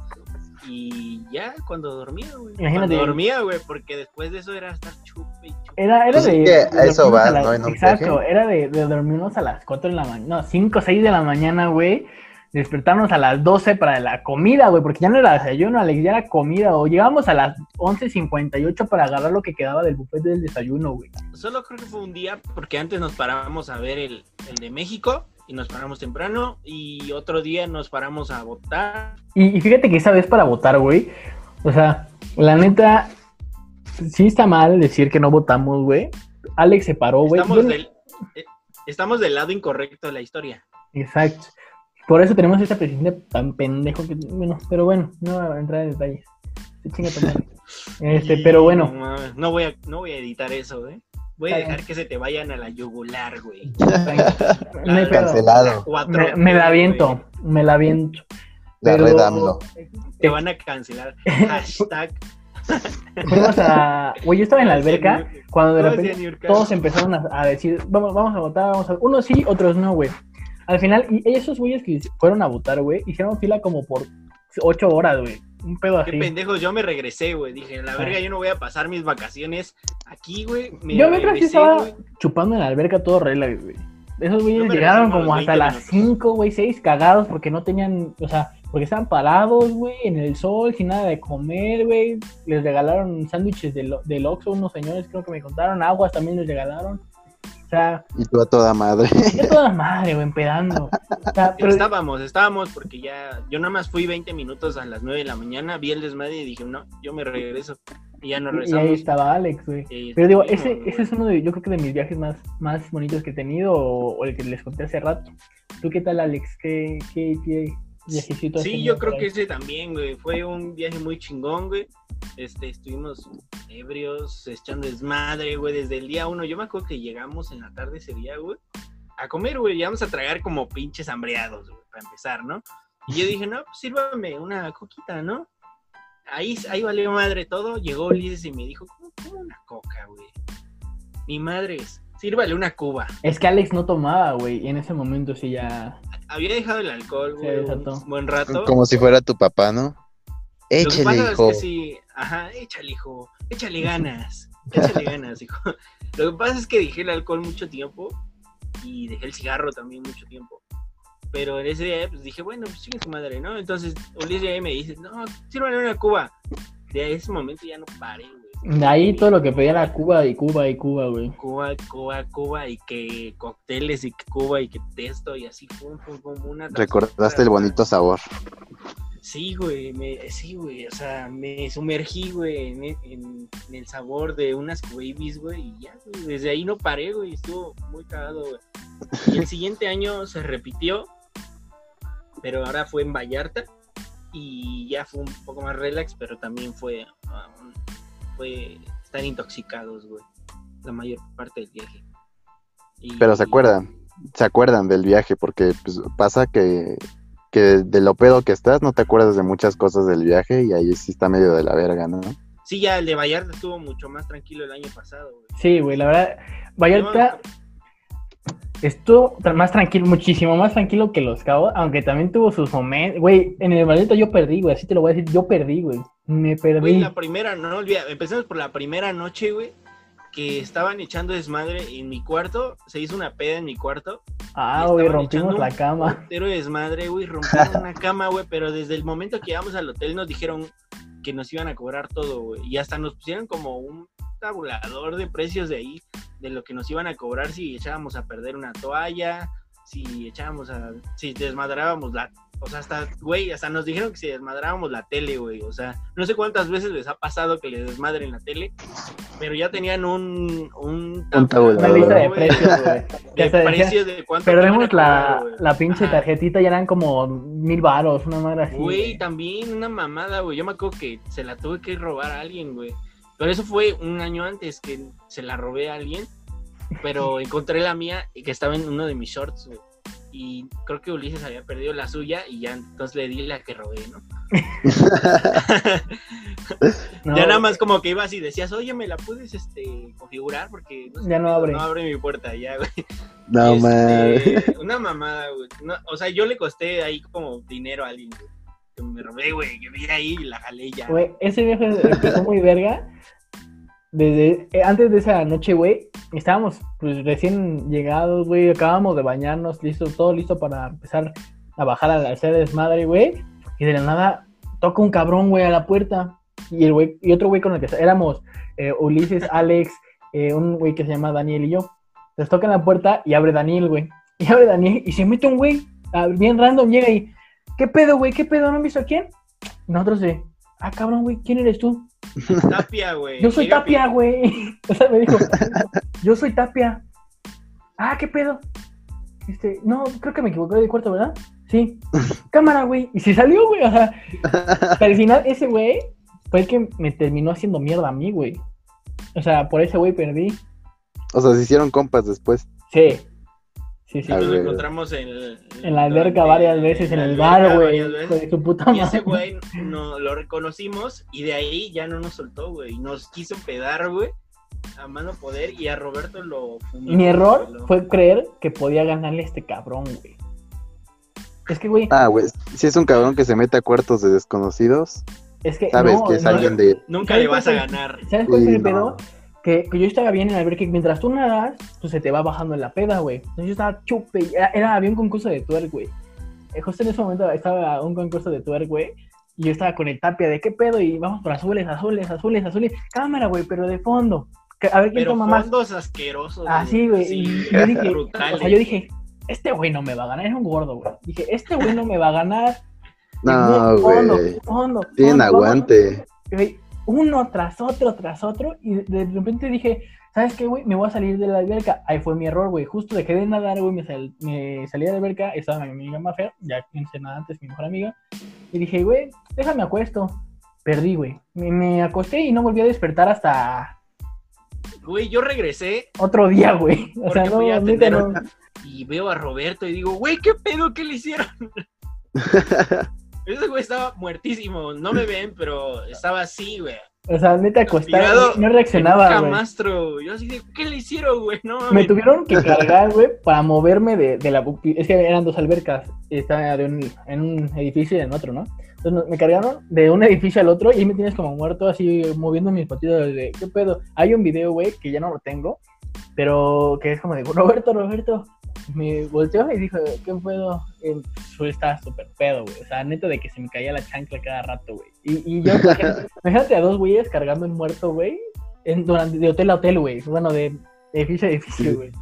Y ya cuando dormía, güey. Imagínate. Cuando dormía, güey, porque después de eso era estar chupe y chupe. Era, era Pues de. es que a eso vas, a las- ¿no? En Exacto, era de, de dormirnos a las 4 de la mañana. No, 5 o 6 de la mañana, güey. Despertarnos a las 12 para la comida, güey, porque ya no era desayuno, Alex, ya era comida. O llegábamos a las 11.58 para agarrar lo que quedaba del buffet del desayuno, güey. Solo creo que fue un día, porque antes nos parábamos a ver el, el de México y nos paramos temprano. Y otro día nos paramos a votar. Y, y fíjate que esa vez para votar, güey. O sea, la neta, sí está mal decir que no votamos, güey. Alex se paró, güey. Estamos Yo- del, eh, estamos del lado incorrecto de la historia. Exacto. Por eso tenemos ese presidente tan pendejo que. Bueno, pero bueno, no voy a entrar en detalles. Se chinga. Este, Y pero bueno. No, voy a, no voy a editar eso, ¿eh? Voy a dejar que se te vayan a la yugular, güey. No hay pedo. Cancelado. Me, me la güey. aviento, me la aviento. La Pero-. Te van a cancelar. Hashtag. Fuimos a. Güey, yo estaba en la alberca cuando de ¿Cómo repente todos empezaron a, a decir, vamos, vamos a votar, vamos a. Unos sí, otros no, güey. Al final, y esos güeyes que fueron a votar, güey, hicieron fila como por ocho horas, güey. Un pedo Qué así. pendejos, yo me regresé, güey. Dije, la verga, yo no voy a pasar mis vacaciones aquí, güey. Me Yo mientras regresé, estaba chupando en la alberca todo relax, güey. Esos güeyes llegaron como hasta 20 las. 5, güey, 6 cagados porque no tenían, o sea, porque estaban parados, güey, en el sol, sin nada de comer, güey. Les regalaron sándwiches del, del Oxxo, unos señores creo que me contaron, aguas también les regalaron. Sea, Y tú a toda madre. ya toda madre, güey, empedando. O sea, pero Estábamos, estábamos, porque ya. Yo nada más fui 20 minutos a las 9 de la mañana, vi el desmadre y dije, no, yo me regreso. Y ya nos y ahí regresamos. estaba Alex, güey. Pero digo, ese, güey. ese es uno de, yo creo que de mis viajes más, más bonitos que he tenido, o, o el que les conté hace rato. ¿Tú qué tal, Alex? ¿Qué, qué, qué viajecito Sí, yo creo que ese también, güey. Fue un viaje muy chingón, güey. Este, estuvimos ebrios, echando desmadre, güey, desde el día uno. Yo me acuerdo que llegamos en la tarde ese día, güey, a comer, güey. Llegamos a tragar como pinches hambreados, güey, para empezar, ¿no? Y yo dije, no, pues sírvame una coquita, ¿no? Ahí, ahí valió madre todo. Llegó Ulises y me dijo, ¿cómo, cómo una coca, güey? Ni madres, sírvale una cuba. Es que Alex no tomaba, güey, y en ese momí sí ya... Había dejado el alcohol, güey, un buen rato. Como si fuera tu papá, ¿no? Lo que Échale, pasa hijo. es que sí, ajá, échale, hijo, échale ganas, échale ganas, hijo. Lo que pasa es que dejé el alcohol mucho tiempo y dejé el cigarro también mucho tiempo. Pero en ese día, pues dije, bueno, pues sigue tu madre, ¿no? Entonces, Ulises ya me dice, no, sírvale una cuba. De ese momento ya no paré, güey. De ahí todo lo que pedía era Cuba y Cuba y Cuba, güey. Cuba, Cuba, Cuba, y que cócteles y que Cuba y que testo y así, pum, pum, pum, una Recordaste el bonito sabor. Sí, güey, me, sí, güey, o sea, me sumergí, güey, en, en- en el sabor de unas babies, güey, y ya, güey, desde ahí no paré, güey, estuvo muy cagado, güey. Y el siguiente año se repitió, pero ahora fue en Vallarta, y ya fue un poco más relax, pero también fue, un- fue estar intoxicados, güey, la mayor parte del viaje. Y- Pero se acuerdan, se acuerdan del viaje, porque pues, pasa que, que de lo pedo que estás no te acuerdas de muchas cosas del viaje y ahí sí está medio de la verga, ¿no? Sí, ya el de Vallarta estuvo mucho más tranquilo el año pasado, güey. Sí, güey, la verdad, Vallarta estuvo más tranquilo, muchísimo más tranquilo que Los Cabos, aunque también tuvo sus momentos. Güey, en el Vallarta yo perdí, güey, así te lo voy a decir, yo perdí, güey. Me Güey, perdí. la primera, no olvida, empecemos por la primera noche, güey, que estaban echando desmadre en mi cuarto, se hizo una peda en mi cuarto. Ah, güey, rompimos la cama. putero de desmadre, güey, rompieron una cama, güey, pero desde el momento que llegamos al hotel nos dijeron que nos iban a cobrar todo, güey, y hasta nos pusieron como un tabulador de precios de ahí, de lo que nos iban a cobrar si echábamos a perder una toalla, si echábamos a, si desmadrábamos la, o sea, hasta, güey, hasta nos dijeron que si desmadrábamos la tele, güey, o sea, no sé cuántas veces les ha pasado que les desmadren la tele, pero ya tenían un, un, Un tabulador. Una lista de güey, precios, güey. de precios de cuánto Perdemos la, cobrar, la pinche tarjetita y eran como mil varos, una madre así. Güey, también una mamada, güey. Yo me acuerdo que se la tuve que robar a alguien, güey. Pero eso fue un año antes que se la robé a alguien. Pero encontré la mía y que estaba en uno de mis shorts, güey. Y creo que Ulises había perdido la suya y ya entonces le di la que robé, ¿no? No, ya nada más como que ibas y decías, oye, ¿me la puedes este, configurar? Porque sé Ya no abre. No abre mi puerta, ya, güey. No, Este, man. Una mamada, güey. No, o sea, yo le costé ahí como dinero a alguien, güey. Que me robé, güey, que vi ahí y la jalé ya. Güey, ese viaje empezó muy verga. Desde eh, antes de esa noche, güey, estábamos pues recién llegados, güey, acabamos de bañarnos, listo, todo listo para empezar a bajar a hacer desmadre, güey. Y de la nada toca un cabrón, güey, a la puerta. Y el güey, y otro güey con el que éramos eh, Ulises, Alex, eh, un güey que se llama Daniel y yo. Les toca en la puerta y abre Daniel, güey. Y abre Daniel y se mete un güey, ah, bien random, llega y, ¿qué pedo, güey? ¿Qué pedo? ¿No han visto a quién? Nosotros de, ah, cabrón, güey, ¿quién eres tú? Tapia, güey. Yo soy Tapia, güey. O sea, me dijo, yo soy Tapia. Ah, ¿qué pedo? Este, no, creo que me equivoqué de cuarto, ¿verdad? Sí. Cámara, güey. Y se salió, güey. O sea, al final ese güey fue el que me terminó haciendo mierda a mí, güey. O sea, por ese güey perdí. O sea, se hicieron compas después. Sí. Sí, sí. A Nos encontramos en, el- En la alberca varias veces, en el bar, güey. de su puta Y ese madre. güey no, lo reconocimos y de ahí ya no nos soltó, güey. Nos quiso pedar, güey, a mano poder y a Roberto lo fundimos, Mi error lo- fue creer que podía ganarle a este cabrón, güey. Es que, güey, Ah, güey. Si es un cabrón que se mete a cuartos de desconocidos, es que. sabes no, que es no, alguien de. Nunca ¿Sabes le vas a ganar. ¿Sabes cuál es el pedo? Que, que yo estaba bien en la alberca y mientras tú nadas, pues se te va bajando en la peda, güey. Entonces yo estaba chupe. Era, era- había un concurso de twerk, güey. Eh, justo en ese momento estaba un concurso de twerk, güey. Y yo estaba con el tapia de qué pedo y vamos por azules, azules, azules, azules. Cámara, güey, pero de fondo. A ver quién Pero toma más. fondos asquerosos. Así, güey. Sí, y yo dije, brutales. o sea, yo dije, este güey no me va a ganar. Era un gordo, güey. Dije, este güey no me va a ganar. No, fondo, güey. fondo, Tienen fondo, vamos. aguante. güey, uno tras otro, tras otro, y de repente dije, ¿sabes qué, güey? Me voy a salir de la alberca. Ahí fue mi error, güey. Justo dejé de nadar, güey, me, sal- me salí de la alberca, estaba mi amiga Mafer, ya quince nada antes, mi mejor amiga, y dije, güey, déjame acuesto. Perdí, güey. Me, me acosté y no volví a despertar hasta Güey, yo regresé otro día, güey. O sea, no, a no. y veo a Roberto y digo, güey, ¿qué pedo? ¿Qué le hicieron? Ese güey estaba muertísimo. No me ven, pero estaba así, güey. O sea, neta acostado, no reaccionaba, güey. camastro. Yo así de, ¿qué le hicieron, güey? No Me tuvieron que cargar, güey, para moverme de, de la... Es que eran dos albercas, estaba de un- en un edificio y en otro, ¿no? Entonces me cargaron de un edificio al otro y ahí me tienes como muerto, así moviendo mis patitas de... ¿Qué pedo? Hay un video, güey, que ya no lo tengo, pero que es como de, Roberto, Roberto. Me volteó y dijo, ¿qué pedo? Y, pues, estaba súper pedo, güey. O sea, neta de que se me caía la chancla cada rato, güey. Y, y yo, imagínate, a dos güeyes cargando un muerto, güey, en- durante, de hotel a hotel, güey. Bueno, de edificio a edificio, güey.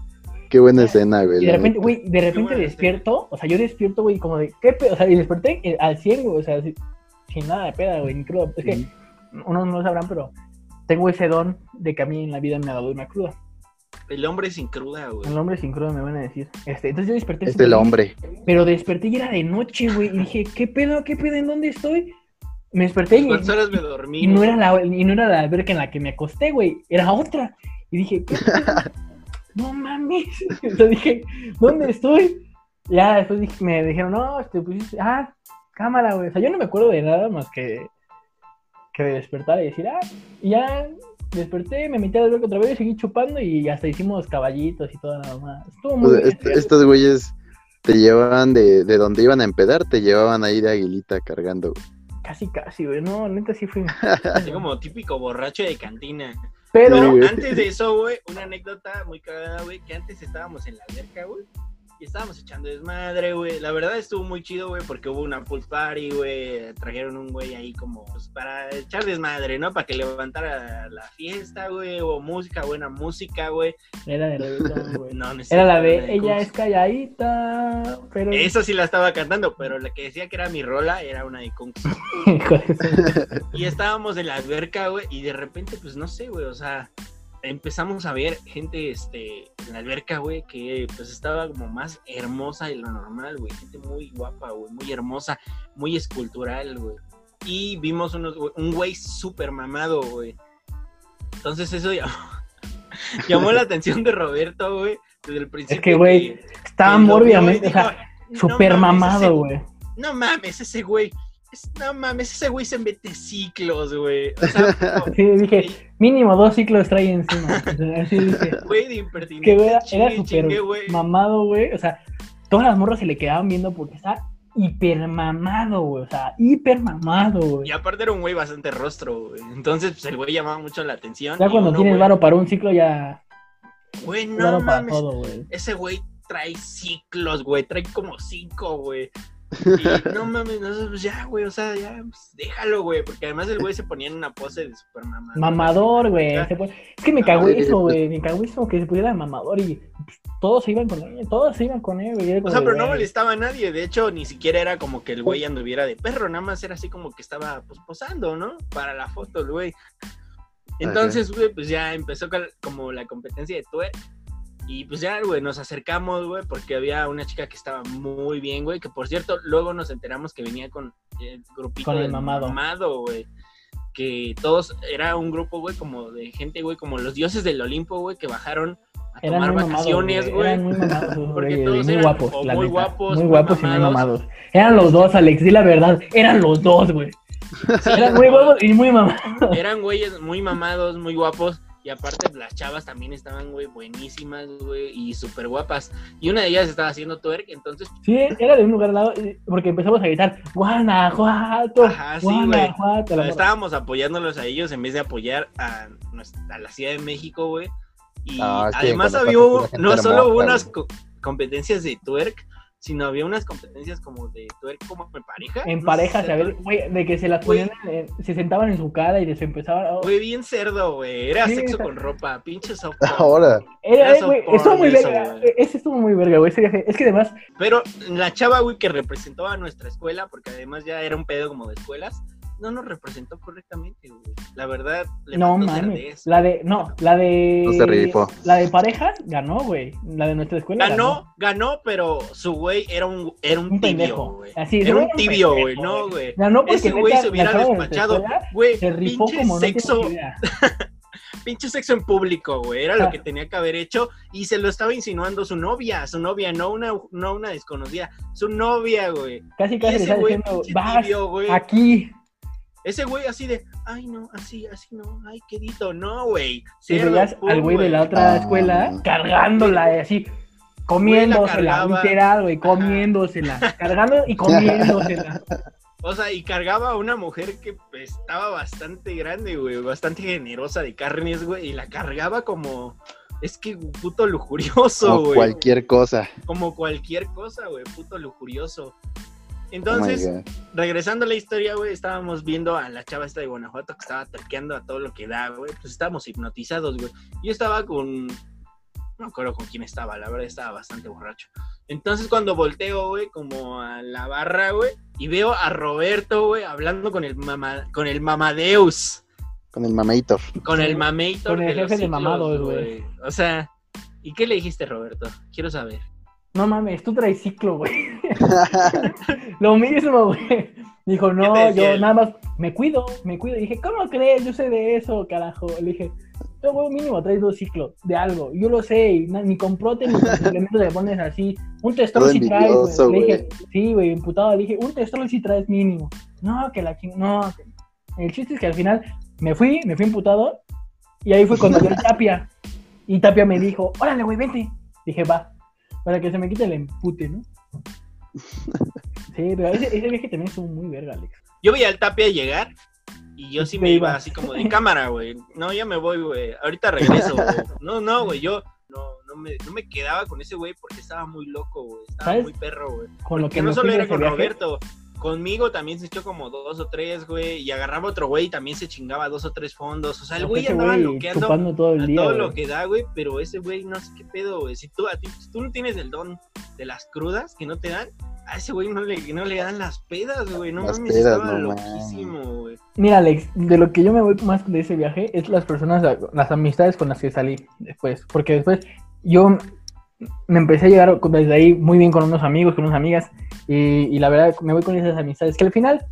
Qué buena escena, güey. Y de repente, güey, de repente despierto, o sea, yo despierto, güey, como de, ¿qué pedo? O sea, y desperté eh, al 100, güey, o sea, si- sin nada de peda, güey, ni crudo. Es que unos no lo sabrán, pero tengo ese don de que a mí en la vida me ha dado una cruda. El hombre sin cruda, güey. El hombre sin cruda me van a decir. Este, entonces yo desperté. Es súper el hombre. Pero desperté y era de noche, güey, y dije, ¿qué pedo? ¿Qué pedo? ¿En dónde estoy? Me desperté y, ¿Cuántas horas me dormí? y no era la, y no era la alberca en la que me acosté, güey, era otra. Y dije, ¿qué pedo? no mames. Entonces dije, ¿dónde estoy? Ya después dije- me dijeron, no, este, pues, ah, cámara, güey. O sea, yo no me acuerdo de nada más que, que de despertar y decir, ah, ya desperté, me metí a la alberca otra vez, seguí chupando y hasta hicimos caballitos y todo nada más. Estuvo muy bien. est- estos güeyes te llevaban de, de donde iban a empedar, te llevaban ahí de aguilita cargando. Casi, casi, güey. No, neta sí fui. Así como típico borracho de cantina. Pero, Pero antes de eso, güey, una anécdota muy cagada, güey, que antes estábamos en la alberca, güey. Y estábamos echando desmadre, güey. La verdad estuvo muy chido, güey, porque hubo una pool party, güey. Trajeron un güey ahí como pues, para echar desmadre, ¿no? Para que levantara la fiesta, güey. Hubo música, buena música, güey. Era de reggaetón, güey. No, no Era la de ella es calladita, pero. Eso sí la estaba cantando, pero la que decía que era mi rola era una de Kunks. Y estábamos en la alberca, güey, y de repente, pues no sé, güey, o sea, empezamos a ver gente este, en la alberca, güey, que pues estaba como más hermosa de lo normal, güey. Gente muy guapa, güey, muy hermosa, muy escultural, güey. Y vimos unos, güey, un güey súper mamado, güey. Entonces eso llamó, llamó la atención de Roberto, güey, desde el principio. que, güey, Estaba mórbidamente, o dijo, sea, "No súper mames, ese- mamado, güey. No mames, ese güey. Es- no mames, ese güey se mete ciclos, güey. O sea, Sí, dije, mínimo dos ciclos trae encima. O sea, Así dije, Güey, de impertinente. que güey, era súper mamado, güey. O sea, todas las morras se le quedaban viendo porque está hiper mamado, güey. O sea, hiper mamado, güey. Y aparte era un güey bastante rostro, güey. Entonces, pues el güey llamaba mucho la atención. Ya cuando uno, tienes güey, varo para un ciclo, ya. Güey, no mames. todo, güey. Ese güey trae ciclos, güey. Trae como cinco, güey. Y no mames, nosotros, pues ya, güey. O sea, ya, pues, déjalo, güey. Porque además el güey se ponía en una pose de super mamador. Mamador, güey. Ya. se puede- Es que me cagó eso, pues- güey. Me cagó eso que se pudiera de mamador y pues, todos se iban con él. Todos se iban con él, güey. O sea, pero no molestaba a nadie. De hecho, ni siquiera era como que el güey anduviera de perro. Nada más era así como que estaba pues, posando, ¿no? Para la foto, el güey. Entonces, güey, pues ya empezó como la competencia de twerk. Y pues ya, güey, nos acercamos, güey, porque había una chica que estaba muy bien, güey. Que por cierto, luego nos enteramos que venía con el grupito Con el del mamado. güey. Que todos, era un grupo, güey, como de gente, güey, como los dioses del Olimpo, güey, que bajaron a Eran tomar muy vacaciones, güey. Eran muy mamados, esos Porque güeyes, todos muy eran guapos, o muy guapos, Muy guapos y muy mamados. mamados. Eran los dos, Alex, di la verdad. Eran los dos, güey. Eran muy guapos y muy mamados. Eran güeyes muy mamados, muy guapos. Y aparte, las chavas también estaban, güey, buenísimas, güey, y súper guapas. Y una de ellas estaba haciendo twerk, entonces, Sí, era de un lugar al lado, porque empezamos a gritar, Guanajuato, Ajá, sí. Guanajuato. morra- estábamos apoyándolos a ellos en vez de apoyar a, nuestra- a la Ciudad de México, güey. Y Ah, que además había, no solo hubo unas co- competencias de twerk, sino había unas competencias como de twerk como en pareja. En No parejas, sé a si ver, güey, de que se las ponían, se sentaban en su cara y les empezaban. oh, Güey, bien cerdo, güey. Era Sí, sexo esa- con ropa, pinche soft Ahora. Era, era eh, güey, soporn estuvo muy eso, verga. güey. Ese estuvo muy verga, güey. Es que además, Pero la chava, güey, que representó a nuestra escuela, porque además ya era un pedo como de escuelas, no nos representó correctamente, güey. La verdad, le no mames. La de, no, la de. No se rifó. La de parejas ganó, güey. La de nuestra escuela. Ganó, ganó, pero su güey era un, era un, Un tibio, pendejo. güey. Así, Era un era un tibio, güey, no, güey. güey. Ganó porque Ese güey se hubiera despachado. escuela Güey, Se rifó pinche como no sexo, idea. pinche sexo en público, güey. Era lo Ah. que tenía que haber hecho y se lo estaba insinuando su novia, su novia, no una, no una desconocida, su novia, güey. Casi Y casi le ese está güey, diciendo, vas tibio, güey. aquí. Ese güey así de, ay no, así, así no, ay quedito, no, güey. Y veías al güey de la güey. otra Ah. escuela cargándola, eh, así, comiéndosela, cargaba. literal, güey, comiéndosela, cargando y comiéndosela. O sea, y cargaba a una mujer que pues, estaba bastante grande, güey, bastante generosa de carnes, güey, y la cargaba como, es que puto lujurioso, Como güey. cualquier cosa. Como cualquier cosa, güey, puto lujurioso. Oh Entonces, God. regresando a la historia, güey, estábamos viendo a la chava esta de Guanajuato que estaba terqueando a todo lo que da, güey. Pues estábamos hipnotizados, güey. Yo estaba con. No me acuerdo con quién estaba, la verdad estaba bastante borracho. Entonces, cuando volteo, güey, como a la barra, güey, y veo a Roberto, güey, hablando con el, mama, con el Mamadeus, Con el mamator. con el Mamator. con el de jefe de ciclos, mamados, güey. O sea, ¿y qué le dijiste, Roberto? Quiero saber. No mames, tú traes ciclo, güey. Lo mismo, güey. Dijo, no, ¿Qué te decía yo nada más me cuido, me cuido. Y dije, ¿cómo crees? Yo sé de eso, carajo. Le dije, yo, güey, mínimo traes dos ciclos de algo. Yo lo sé, y ni con prote ni con suplementos le pones así. Un testrol si traes, güey. Le dije, sí, güey, imputado. Le dije, un testrol si traes mínimo. No, que la ching... No, el chiste es que al final me fui, me fui imputado. Y ahí fue cuando yo Tapia. Y Tapia me dijo, órale, güey, vente. Dije, va, para que se me quite el empute, ¿no? Sí, pero ese, ese viaje también estuvo muy verga, Alex. Yo vi al Tapia llegar y yo sí me iba así como de cámara, güey. No, ya me voy, güey. Ahorita regreso, güey. No, no, güey, yo no, no me, no me quedaba con ese güey porque estaba muy loco, güey. Estaba ¿Sabes? muy perro, güey. Con lo Que no solo era con viaje, Roberto. Conmigo también se echó como dos o tres, güey. Y agarraba otro güey y también se chingaba dos o tres fondos. O sea, el güey andaba loqueando todo el a día. todo güey. lo que da, güey. Pero ese güey no sé qué pedo, güey. Si tú, a ti, si tú no tienes el don de las crudas que no te dan, a ese güey no le, no le dan las pedas, güey. No Las mames, pedas, estaba no loquísimo, güey. Mira, Alex, de lo que yo me voy más de ese viaje es las personas, las amistades con las que salí después. Porque después yo me empecé a llegar desde ahí muy bien con unos amigos, con unas amigas. Y, y la verdad, me voy con esas amistades. Que al final,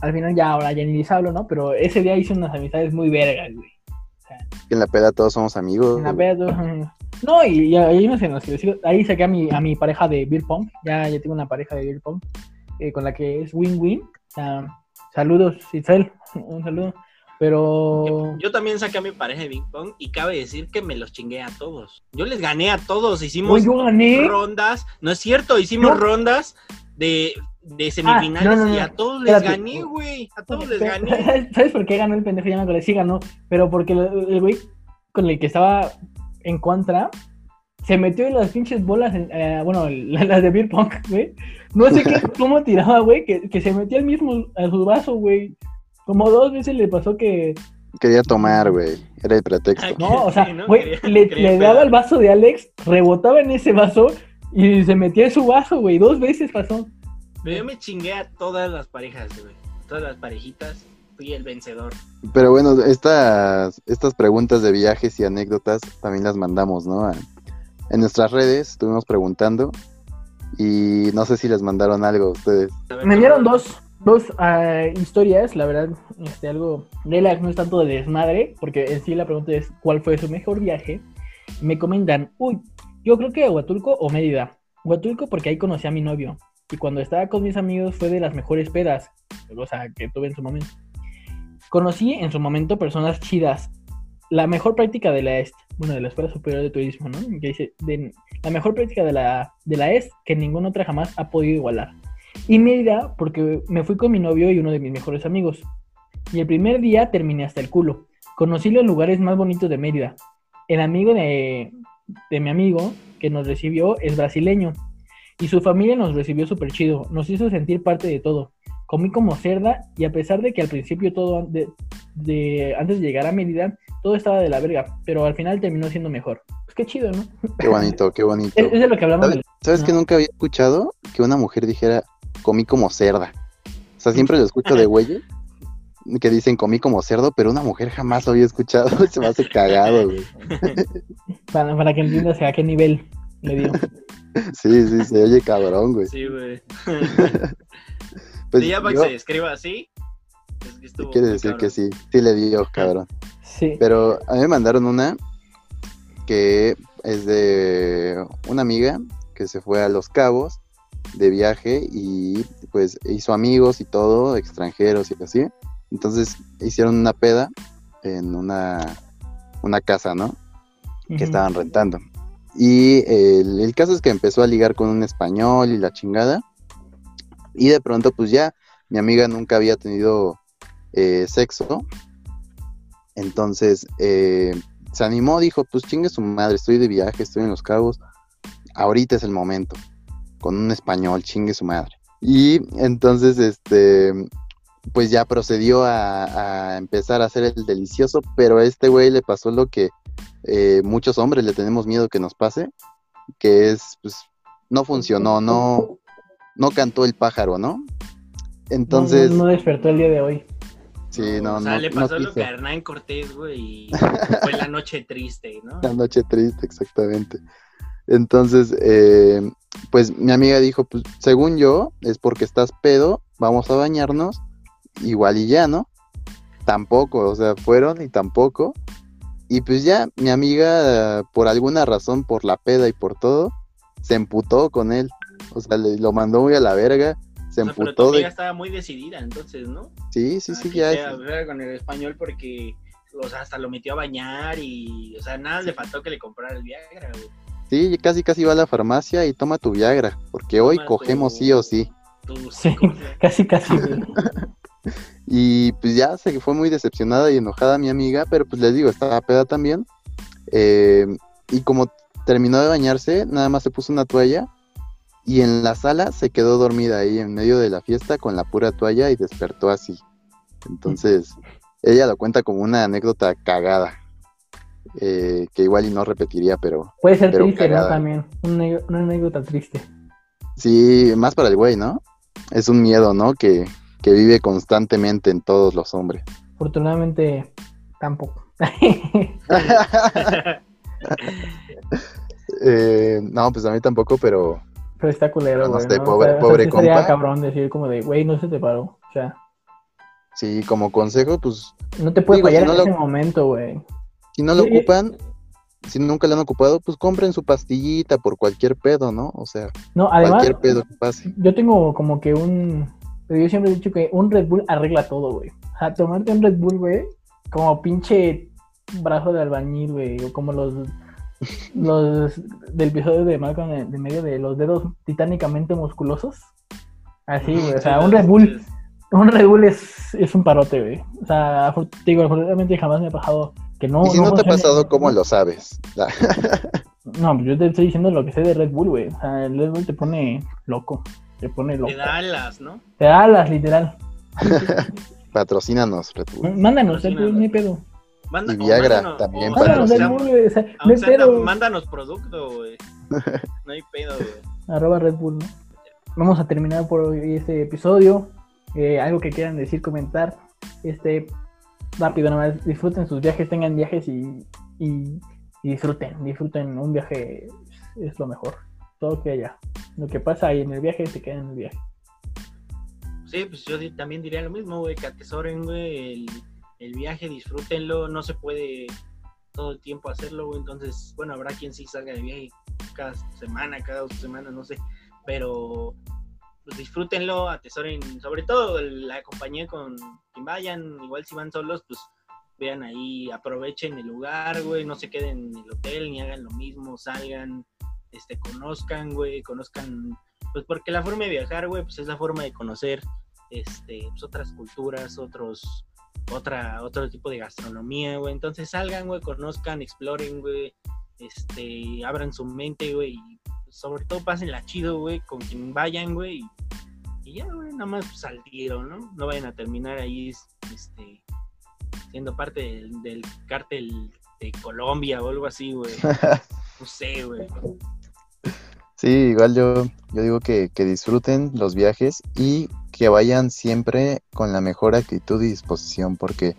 al final ya ahora ya ni les hablo, ¿no? Pero ese día hice unas amistades muy vergas, güey. En la peda todos somos amigos. En la peda todos- No, y, y hay unos en los que sí- ahí saqué a mi, a mi pareja de beer pong. Ya, ya tengo una pareja de beer pong eh, con la que es win-win. O sea, saludos, Itzel. Un saludo. Pero. Yo también saqué a mi pareja de Big Pong y cabe decir que me los chingué a todos. Yo les gané a todos. Hicimos Güey, yo gané. rondas. No es cierto, hicimos No. rondas de, de semifinales no, no, y a todos les Espérate. gané, güey. A todos les gané. ¿Sabes por qué ganó el pendejo? Ya me acordé, sí ganó. Pero porque el güey con el que estaba en contra se metió en las pinches bolas, en- eh, bueno, la- las de beer pong, güey. No sé qué, cómo tiraba, güey, que, que se metía el mismo a su vaso, güey. Como dos veces le pasó que, Quería tomar, güey. Era el pretexto. Ay, no, o sea, Sí, ¿no? güey, Quería- le, quería le pegar. daba el vaso de Alex, rebotaba en ese vaso y se metía en su vaso, güey. Dos veces pasó. Pero yo me chingué a todas las parejas, güey. Todas las parejitas. Fui el vencedor. Pero bueno, estas, estas preguntas de viajes y anécdotas también las mandamos, ¿no? A- en nuestras redes estuvimos preguntando y no sé si les mandaron algo a ustedes. Me ¿cómo- dieron dos, dos ah, historias, la verdad, este, algo relax, no es tanto de desmadre, porque en sí la pregunta es cuál fue su mejor viaje. Me comentan, uy, yo creo que Huatulco o Mérida. Huatulco porque ahí conocí a mi novio. Y cuando estaba con mis amigos fue de las mejores pedas, o sea, que tuve en su momento. Conocí en su momento personas chidas. La mejor práctica de la EST, bueno, de la Escuela Superior de Turismo, ¿no? Que dice, de- la mejor práctica de la, de la EST que ninguna otra jamás ha podido igualar. Y Mérida, porque me fui con mi novio y uno de mis mejores amigos. Y el primer día terminé hasta el culo. Conocí los lugares más bonitos de Mérida. El amigo de, de mi amigo que nos recibió es brasileño. Y su familia nos recibió súper chido. Nos hizo sentir parte de todo. Comí como cerda y a pesar de que al principio todo, an- de, de- antes de llegar a Mérida, todo estaba de la verga. Pero al final terminó siendo mejor. Pues qué chido, ¿no? Qué bonito, qué bonito. Es, es de lo que hablamos. ¿Sabes, sabes no. que nunca había escuchado que una mujer dijera comí como cerda? O sea, siempre lo escucho de güeyes que dicen comí como cerdo, pero una mujer jamás lo había escuchado. Se me hace cagado, güey. Para, para que entiendas a qué nivel le dio. Sí, sí, se oye cabrón, güey. Sí, güey. Pues ya para yo- que se escriba así. Es que estuvo quiere decir cabrón. que sí, sí le dio, cabrón. Sí. Pero a mí me mandaron una que es de una amiga que se fue a Los Cabos de viaje y pues hizo amigos y todo, extranjeros y así. Entonces hicieron una peda en una, una casa, ¿no? que estaban rentando. Y el, el caso es que empezó a ligar con un español y la chingada. Y de pronto, pues ya, mi amiga nunca había tenido eh, sexo. Entonces, eh, se animó, dijo, pues chingue su madre, estoy de viaje, estoy en Los Cabos. Ahorita es el momento. Con un español, chingue su madre. Y entonces, este, pues ya procedió a, a empezar a hacer el delicioso, pero a este güey le pasó lo que eh, muchos hombres le tenemos miedo que nos pase, que es, pues, no funcionó, no, no cantó el pájaro, ¿no? Entonces, No, no, no despertó el día de hoy. sí, no, O sea, no, le no pasó lo que a Hernán Cortés, güey, y fue la noche triste, ¿no? La noche triste, exactamente. Entonces, eh, pues mi amiga dijo, pues según yo, es porque estás pedo, vamos a bañarnos, igual y ya, ¿no? Tampoco, o sea, fueron y tampoco. Y pues ya, mi amiga, por alguna razón, por la peda y por todo, se emputó con él. O sea, le, lo mandó muy a la verga, se O sea, pero tu emputó amiga de... estaba muy decidida, entonces, ¿no? Sí, sí, sí, Aquí ya. sea, con el español porque, o sea, hasta lo metió a bañar y, o sea, nada le faltó que le comprara el Viagra, güey. Sí, casi casi va a la farmacia y toma tu Viagra, porque hoy cogemos tu- sí o sí. Sí, casi, casi. Y pues ya se fue muy decepcionada y enojada mi amiga, pero pues les digo, estaba peda también. Eh, y como terminó de bañarse, nada más se puso una toalla y en la sala se quedó dormida ahí en medio de la fiesta con la pura toalla y despertó así. Entonces, ella lo cuenta como una anécdota cagada. Eh, que igual y no repetiría, pero Puede ser Pero triste, ¿no? También. Una, una anécdota triste. sí, más para el güey, ¿no? Es un miedo, ¿no? Que, que vive constantemente en todos los hombres. Afortunadamente, tampoco. Eh, no, pues a mí tampoco, pero Pero está culero, no güey. sé, ¿no? pobre- O sea, pobre compa. cabrón decir como de, güey, no se te paró. O sea, sí, como consejo, pues no te puede Digo, si fallar en lo- ese momento, güey. Si no lo Sí. ocupan, si nunca lo han ocupado, pues compren su pastillita por cualquier pedo, ¿no? O sea, No, además, cualquier pedo que pase. yo tengo como que un. Yo siempre he dicho que un Red Bull arregla todo, güey. O sea, tomarte un Red Bull, güey, como pinche brazo de albañil, güey. O como los. Los del episodio de Malcolm de, medio de los dedos titánicamente musculosos. Así, güey. O sea, un Red Bull. Un Red Bull es, es un parote, güey. O sea, digo, afortunadamente jamás me ha pasado que no. y si no, te ha pasado, ¿cómo lo sabes? No, pues yo te estoy diciendo lo que sé de Red Bull, güey. O sea, el Red Bull te pone loco. Te pone loco. Te da alas, ¿no? Te da alas, literal. Patrocínanos, Red Bull. Mándanos, Red Bull, hay pedo. Manda- Y Viagra mándanos- también Mándanos Red Bull, sea, güey. O sea, no sea, pedo. Mándanos producto, güey. No hay pedo, güey. Arroba Red Bull, ¿no? Vamos a terminar por hoy este episodio. Eh, algo que quieran decir, comentar. Este, rápido, nada más. Disfruten sus viajes, tengan viajes y, y, disfruten. Disfruten. Un viaje es, lo mejor. Todo que haya. Lo que pasa ahí en el viaje se queda en el viaje. Sí, pues yo también diría lo mismo, güey, que atesoren, güey, el, el viaje, disfrútenlo, no se puede todo el tiempo hacerlo, güey, entonces, bueno, habrá quien sí salga de viaje cada semana, cada dos semanas, no sé, pero pues disfrútenlo, atesoren, sobre todo la compañía con quien vayan, igual si van solos, pues vean ahí, aprovechen el lugar, güey, no se queden en el hotel, ni hagan lo mismo, salgan, este, conozcan, güey, conozcan pues porque la forma de viajar, güey, pues es la forma de conocer este, pues, otras culturas, otros, otra, otro tipo de gastronomía, güey. Entonces salgan, güey, conozcan, exploren, güey, este, abran su mente, güey, y sobre todo pásenla chido, güey, con quien vayan, güey, y, y ya, güey, nada más pues, al tiro, ¿no? No vayan a terminar ahí, este, siendo parte del, del cártel de Colombia o algo así, güey. No sé, güey. Sí, igual yo, yo digo que, que disfruten los viajes y que vayan siempre con la mejor actitud y disposición, porque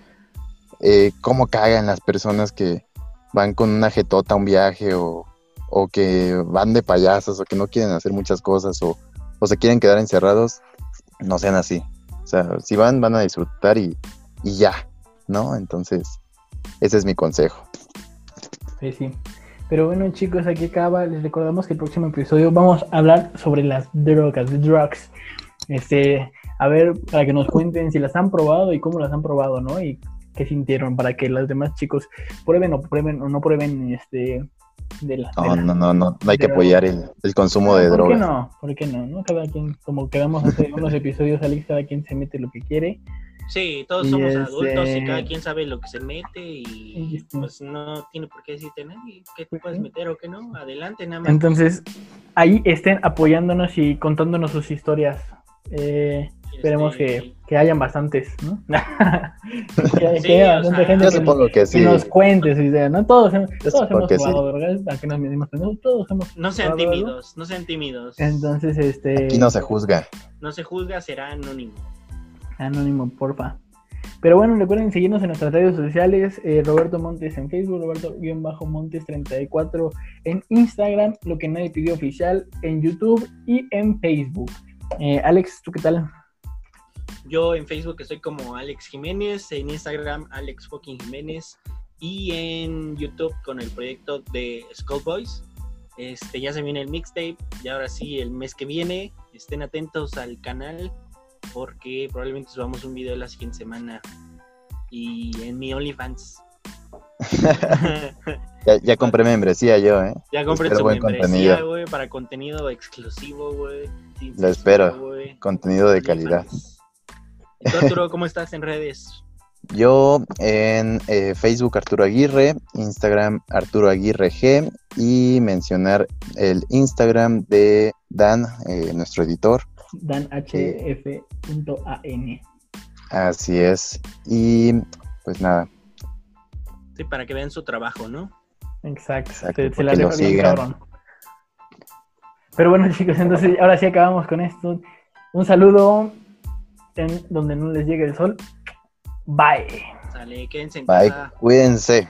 eh, cómo cagan las personas que van con una jetota a un viaje o, o que van de payasos o que no quieren hacer muchas cosas o, o se quieren quedar encerrados, no sean así. O sea, si van, van a disfrutar y, y ya, ¿no? Entonces, ese es mi consejo. Sí, sí. Pero bueno, chicos, aquí acaba. Les recordamos que el próximo episodio vamos a hablar sobre las drogas, drugs. Este, a ver, para que nos cuenten si las han probado y cómo las han probado, ¿no? Y qué sintieron para que los demás chicos prueben o prueben o no prueben este de la, de No, la- no, no, no, no hay que apoyar el, el consumo de ¿Por drogas. qué no? ¿Por qué no? ¿no? Cada quien, como quedamos hace unos episodios, Alex, cada quien se mete lo que quiere. Sí, todos Y somos este- adultos y cada quien sabe lo que se mete y este- pues no tiene por qué decirte nadie qué te Pues puedes meter o qué no. Adelante, nada más. Entonces, ahí estén apoyándonos y contándonos sus historias. Eh, esperemos Este, que, que hayan bastantes, ¿no? que, Sí, que haya o bastante sea, gente Yo que, supongo que que sí. nos cuente su idea, ¿no? Todos, todos hemos que sí. ¿verdad? ¿A qué nos medimos? No, Todos hemos No sean tímidos, no sean tímidos. Entonces, este... Aquí no se juzga. No se juzga, será anónimo. Anónimo, porfa. Pero bueno, recuerden seguirnos en nuestras redes sociales, eh, Roberto Montes en Facebook, Roberto-Montes34 en Instagram, lo que nadie pidió oficial, en YouTube y en Facebook. Eh, Alex, ¿tú qué tal? Yo en Facebook estoy como Alex Jiménez, en Instagram Alex fucking Jiménez y en YouTube con el proyecto de Skull Boys. Este, ya se viene el mixtape y ahora sí el mes que viene estén atentos al canal porque probablemente subamos un video la siguiente semana y en mi OnlyFans. Ya, ya compré membresía yo, ¿eh? ya compré buen membresía, güey, para contenido exclusivo, güey. Lo espero. güey. Contenido de calidad. ¿Y tú, Arturo, cómo estás en redes? Yo en eh, Facebook Arturo Aguirre, Instagram Arturo Aguirre G y mencionar el Instagram de Dan, eh, nuestro editor. danhf.an. Así es. Y pues nada, Sí, para que vean su trabajo, ¿no? Exacto. Exacto, se, se la dejo bien sigan. cabrón. Pero bueno, chicos, entonces ahora sí acabamos con esto. Un saludo en donde no les llegue el sol. Bye. Sale, quédense en bye, casa. cuídense.